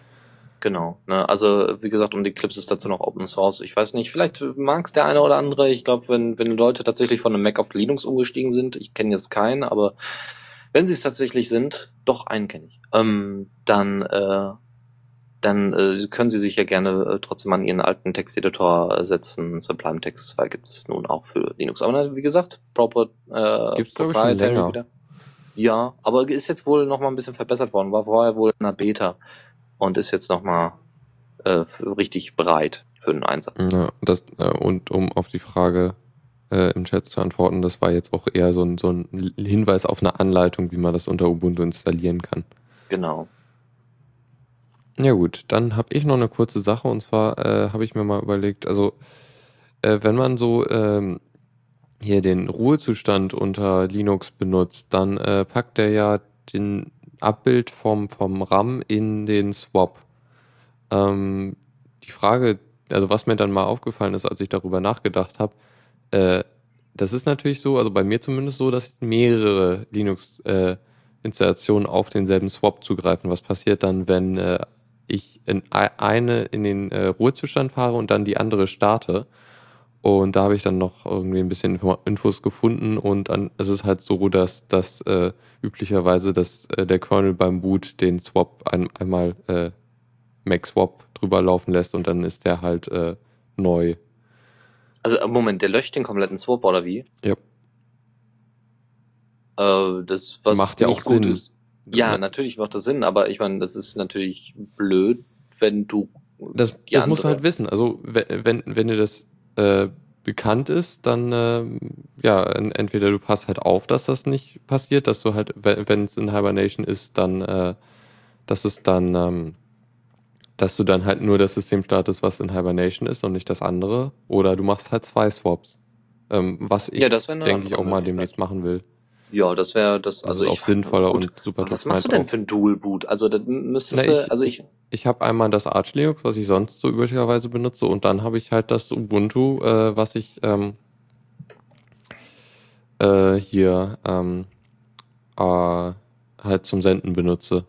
Genau. Ne? Also, wie gesagt, um die Clips ist dazu noch Open Source. Ich weiß nicht, vielleicht mag es der eine oder andere. Ich glaube, wenn, wenn Leute tatsächlich von einem Mac auf Linux umgestiegen sind, ich kenne jetzt keinen, aber wenn sie es tatsächlich sind, doch einen kenne ich, ähm, dann, äh, dann äh, können sie sich ja gerne äh, trotzdem an ihren alten Texteditor setzen. Sublime Text 2 gibt's nun auch für Linux. Aber wie gesagt, proper, äh, gibt's, Proprietary ich, wieder. Ja, aber ist jetzt wohl noch mal ein bisschen verbessert worden. War vorher wohl in einer Beta und ist jetzt noch mal äh, richtig bereit für den Einsatz. Ja, das, äh, und um auf die Frage äh, im Chat zu antworten. Das war jetzt auch eher so ein, so ein Hinweis auf eine Anleitung, wie man das unter Ubuntu installieren kann. Genau. Ja gut, dann habe ich noch eine kurze Sache und zwar äh, habe ich mir mal überlegt, also äh, wenn man so ähm, hier den Ruhezustand unter Linux benutzt, dann äh, packt er ja den Abbild vom, vom RAM in den Swap. Ähm, die Frage, also was mir dann mal aufgefallen ist, als ich darüber nachgedacht habe, äh, das ist natürlich so, also bei mir zumindest so, dass mehrere Linux-Installationen äh, auf denselben Swap zugreifen. Was passiert dann, wenn äh, ich in eine in den äh, Ruhezustand fahre und dann die andere starte? Und da habe ich dann noch irgendwie ein bisschen Infos gefunden und dann ist es halt so, dass, dass äh, üblicherweise dass, äh, der Kernel beim Boot den Swap ein, einmal Mac Swap drüber laufen lässt und dann ist der halt neu also, äh, Moment, der löscht den kompletten Swap oder wie? Ja. Äh, das, was macht ja auch gut Sinn. ist. Ja, ja, natürlich macht das Sinn, aber ich meine, das ist natürlich blöd, wenn du. Das, das musst du halt wissen. Also, wenn, wenn dir das äh, bekannt ist, dann, äh, ja, entweder du passt halt auf, dass das nicht passiert, dass du halt, wenn es in Hibernation ist, dann, äh, dass es dann, ähm, dass du dann halt nur das System startest, was in Hibernation ist und nicht das andere. Oder du machst halt zwei Swaps. Ähm, was ich, ja, denke ich, auch mal demnächst machen will. Ja, das wäre das. Also das ist auch sinnvoller gut. und super. Was machst du denn für ein Dual Boot? Also dann müsstest du, also ich. Ich habe einmal das Arch Linux, was ich sonst so üblicherweise benutze, und dann habe ich halt das Ubuntu, äh, was ich ähm, äh, hier ähm, äh, halt zum Senden benutze.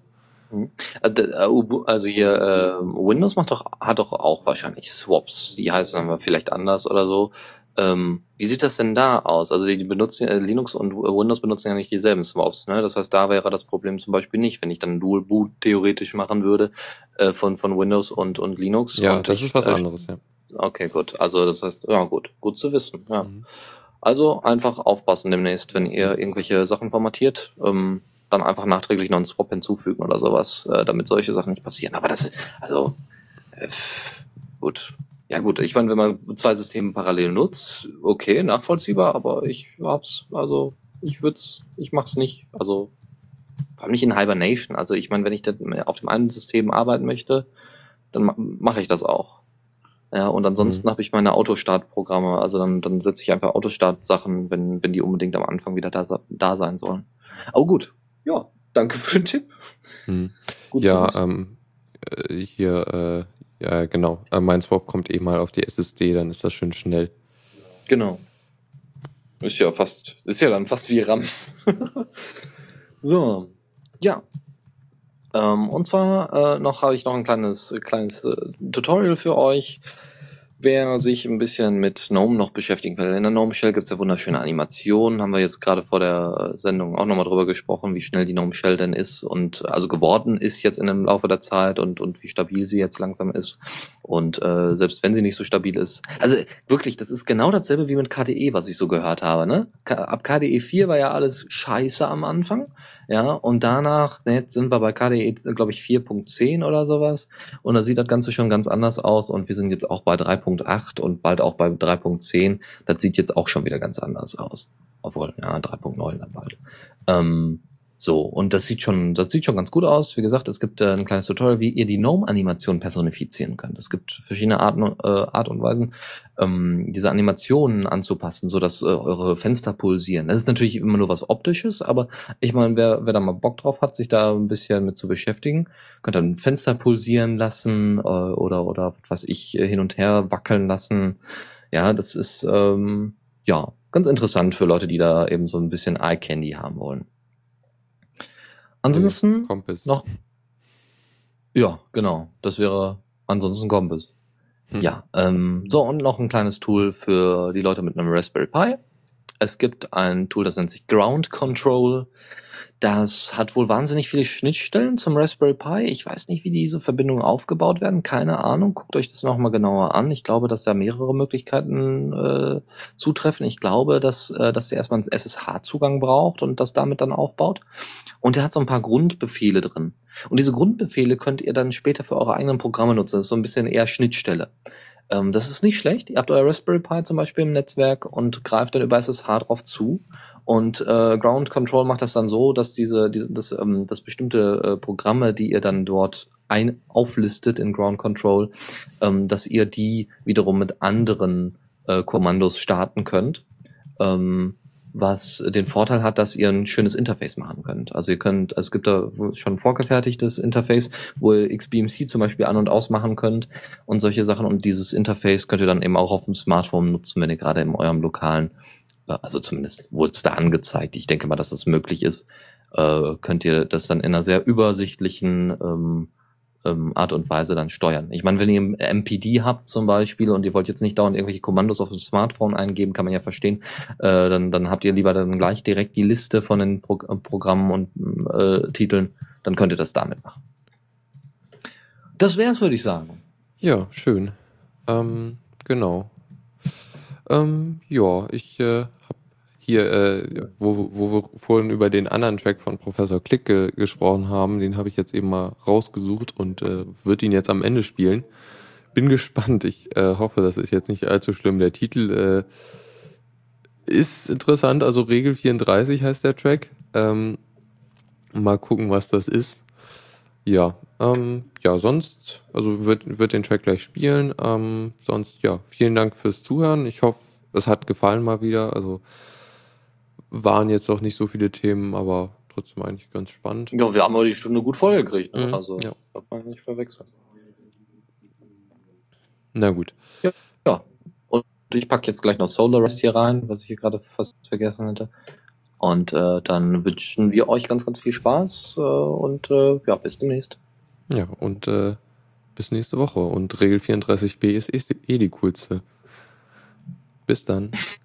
Äh, äh, also hier äh, Windows macht doch hat doch auch wahrscheinlich Swaps. Die heißen aber vielleicht anders oder so. Ähm, wie sieht das denn da aus? Also die benutzen äh, Linux und Windows benutzen ja nicht dieselben Swaps. Ne? Das heißt, da wäre das Problem zum Beispiel nicht, wenn ich dann Dual Boot theoretisch machen würde äh, von von Windows und und Linux. Ja, und das ich, ist was anderes. Ja. Okay, gut. Also das heißt, ja gut, gut zu wissen. Ja. Mhm. Also einfach aufpassen demnächst, wenn ihr irgendwelche Sachen formatiert. Ähm, dann einfach nachträglich noch einen Swap hinzufügen oder sowas, äh, damit solche Sachen nicht passieren. Aber das, also, äh, gut. Ja gut, ich meine, wenn man zwei Systeme parallel nutzt, okay, nachvollziehbar, aber ich hab's, also ich würd's, ich mach's nicht. Also vor allem nicht in Hibernation. Also ich meine, wenn ich auf dem einen System arbeiten möchte, dann mache ich das auch. Ja, und ansonsten mhm. habe ich meine Autostart-Programme. Also dann, dann setze ich einfach Autostart-Sachen, wenn, wenn die unbedingt am Anfang wieder da, da sein sollen. Aber gut, ja, danke für den Tipp. Hm. ja, ähm, äh, hier, äh, ja genau, äh, mein Swap kommt eh mal auf die SSD, dann ist das schön schnell. Genau. Ist ja fast, ist ja dann fast wie RAM. so, ja. Ähm, und zwar äh, noch habe ich noch ein kleines, kleines äh, Tutorial für euch. Wer sich ein bisschen mit GNOME noch beschäftigen will, in der GNOME Shell gibt es ja wunderschöne Animationen. Haben wir jetzt gerade vor der Sendung auch nochmal drüber gesprochen, wie schnell die GNOME Shell denn ist und also geworden ist jetzt dem Laufe der Zeit und, und wie stabil sie jetzt langsam ist. Und äh, selbst wenn sie nicht so stabil ist. Also wirklich, das ist genau dasselbe wie mit KDE, was ich so gehört habe. Ne? Ab KDE 4 war ja alles scheiße am Anfang. Ja, und danach, ne, jetzt sind wir bei KDE, glaube ich, 4.10 oder sowas. Und da sieht das Ganze schon ganz anders aus. Und wir sind jetzt auch bei 3.8 und bald auch bei 3.10. Das sieht jetzt auch schon wieder ganz anders aus. Obwohl, ja, 3.9 dann bald. Ähm, so, und das sieht schon, das sieht schon ganz gut aus. Wie gesagt, es gibt äh, ein kleines Tutorial, wie ihr die Gnome-Animation personifizieren könnt. Es gibt verschiedene Arten, äh, Art und Weisen, ähm, diese Animationen anzupassen, so dass äh, eure Fenster pulsieren. Das ist natürlich immer nur was Optisches, aber ich meine, wer, wer da mal Bock drauf hat, sich da ein bisschen mit zu beschäftigen, könnt dann Fenster pulsieren lassen äh, oder oder was ich hin und her wackeln lassen. Ja, das ist ähm, ja ganz interessant für Leute, die da eben so ein bisschen Eye Candy haben wollen. Ansonsten Kompass. noch. Ja, genau. Das wäre ansonsten Kompass. Hm. Ja, ähm, so und noch ein kleines Tool für die Leute mit einem Raspberry Pi. Es gibt ein Tool, das nennt sich Ground Control. Das hat wohl wahnsinnig viele Schnittstellen zum Raspberry Pi. Ich weiß nicht, wie diese Verbindungen aufgebaut werden. Keine Ahnung. Guckt euch das nochmal genauer an. Ich glaube, dass da mehrere Möglichkeiten äh, zutreffen. Ich glaube, dass, äh, dass der erstmal einen SSH-Zugang braucht und das damit dann aufbaut. Und er hat so ein paar Grundbefehle drin. Und diese Grundbefehle könnt ihr dann später für eure eigenen Programme nutzen. Das ist so ein bisschen eher Schnittstelle. Ähm, das ist nicht schlecht. Ihr habt euer Raspberry Pi zum Beispiel im Netzwerk und greift dann über SSH drauf zu und äh, Ground Control macht das dann so, dass diese, diese das, ähm, das bestimmte äh, Programme, die ihr dann dort ein auflistet in Ground Control, ähm, dass ihr die wiederum mit anderen äh, Kommandos starten könnt. Ähm, was den Vorteil hat, dass ihr ein schönes Interface machen könnt. Also ihr könnt, also es gibt da schon vorgefertigtes Interface, wo ihr XBMC zum Beispiel an- und ausmachen könnt und solche Sachen. Und dieses Interface könnt ihr dann eben auch auf dem Smartphone nutzen, wenn ihr gerade in eurem lokalen also zumindest wurde es da angezeigt. Ich denke mal, dass das möglich ist. Äh, könnt ihr das dann in einer sehr übersichtlichen ähm, ähm, Art und Weise dann steuern. Ich meine, wenn ihr MPD habt zum Beispiel und ihr wollt jetzt nicht dauernd irgendwelche Kommandos auf dem Smartphone eingeben, kann man ja verstehen, äh, dann, dann habt ihr lieber dann gleich direkt die Liste von den Pro äh, Programmen und äh, Titeln, dann könnt ihr das damit machen. Das wär's, würde ich sagen. Ja, schön. Ähm, genau. Ähm, ja, ich äh, habe hier, äh, wo, wo wir vorhin über den anderen Track von Professor Klick ge gesprochen haben, den habe ich jetzt eben mal rausgesucht und äh, würde ihn jetzt am Ende spielen. Bin gespannt. Ich äh, hoffe, das ist jetzt nicht allzu schlimm. Der Titel äh, ist interessant, also Regel 34 heißt der Track. Ähm, mal gucken, was das ist. Ja, ähm, ja, sonst, also wird, wird den Track gleich spielen. Ähm, sonst, ja, vielen Dank fürs Zuhören. Ich hoffe, es hat gefallen mal wieder. Also waren jetzt auch nicht so viele Themen, aber trotzdem eigentlich ganz spannend. Ja, wir haben aber die Stunde gut vollgekriegt. Ne? Mhm, also, ja. darf man nicht verwechseln. Na gut. Ja, ja. Und ich packe jetzt gleich noch Solar Rest hier rein, was ich hier gerade fast vergessen hatte. Und äh, dann wünschen wir euch ganz, ganz viel Spaß äh, und äh, ja, bis demnächst. Ja, und äh, bis nächste Woche. Und Regel 34b ist eh, eh die coolste. Bis dann.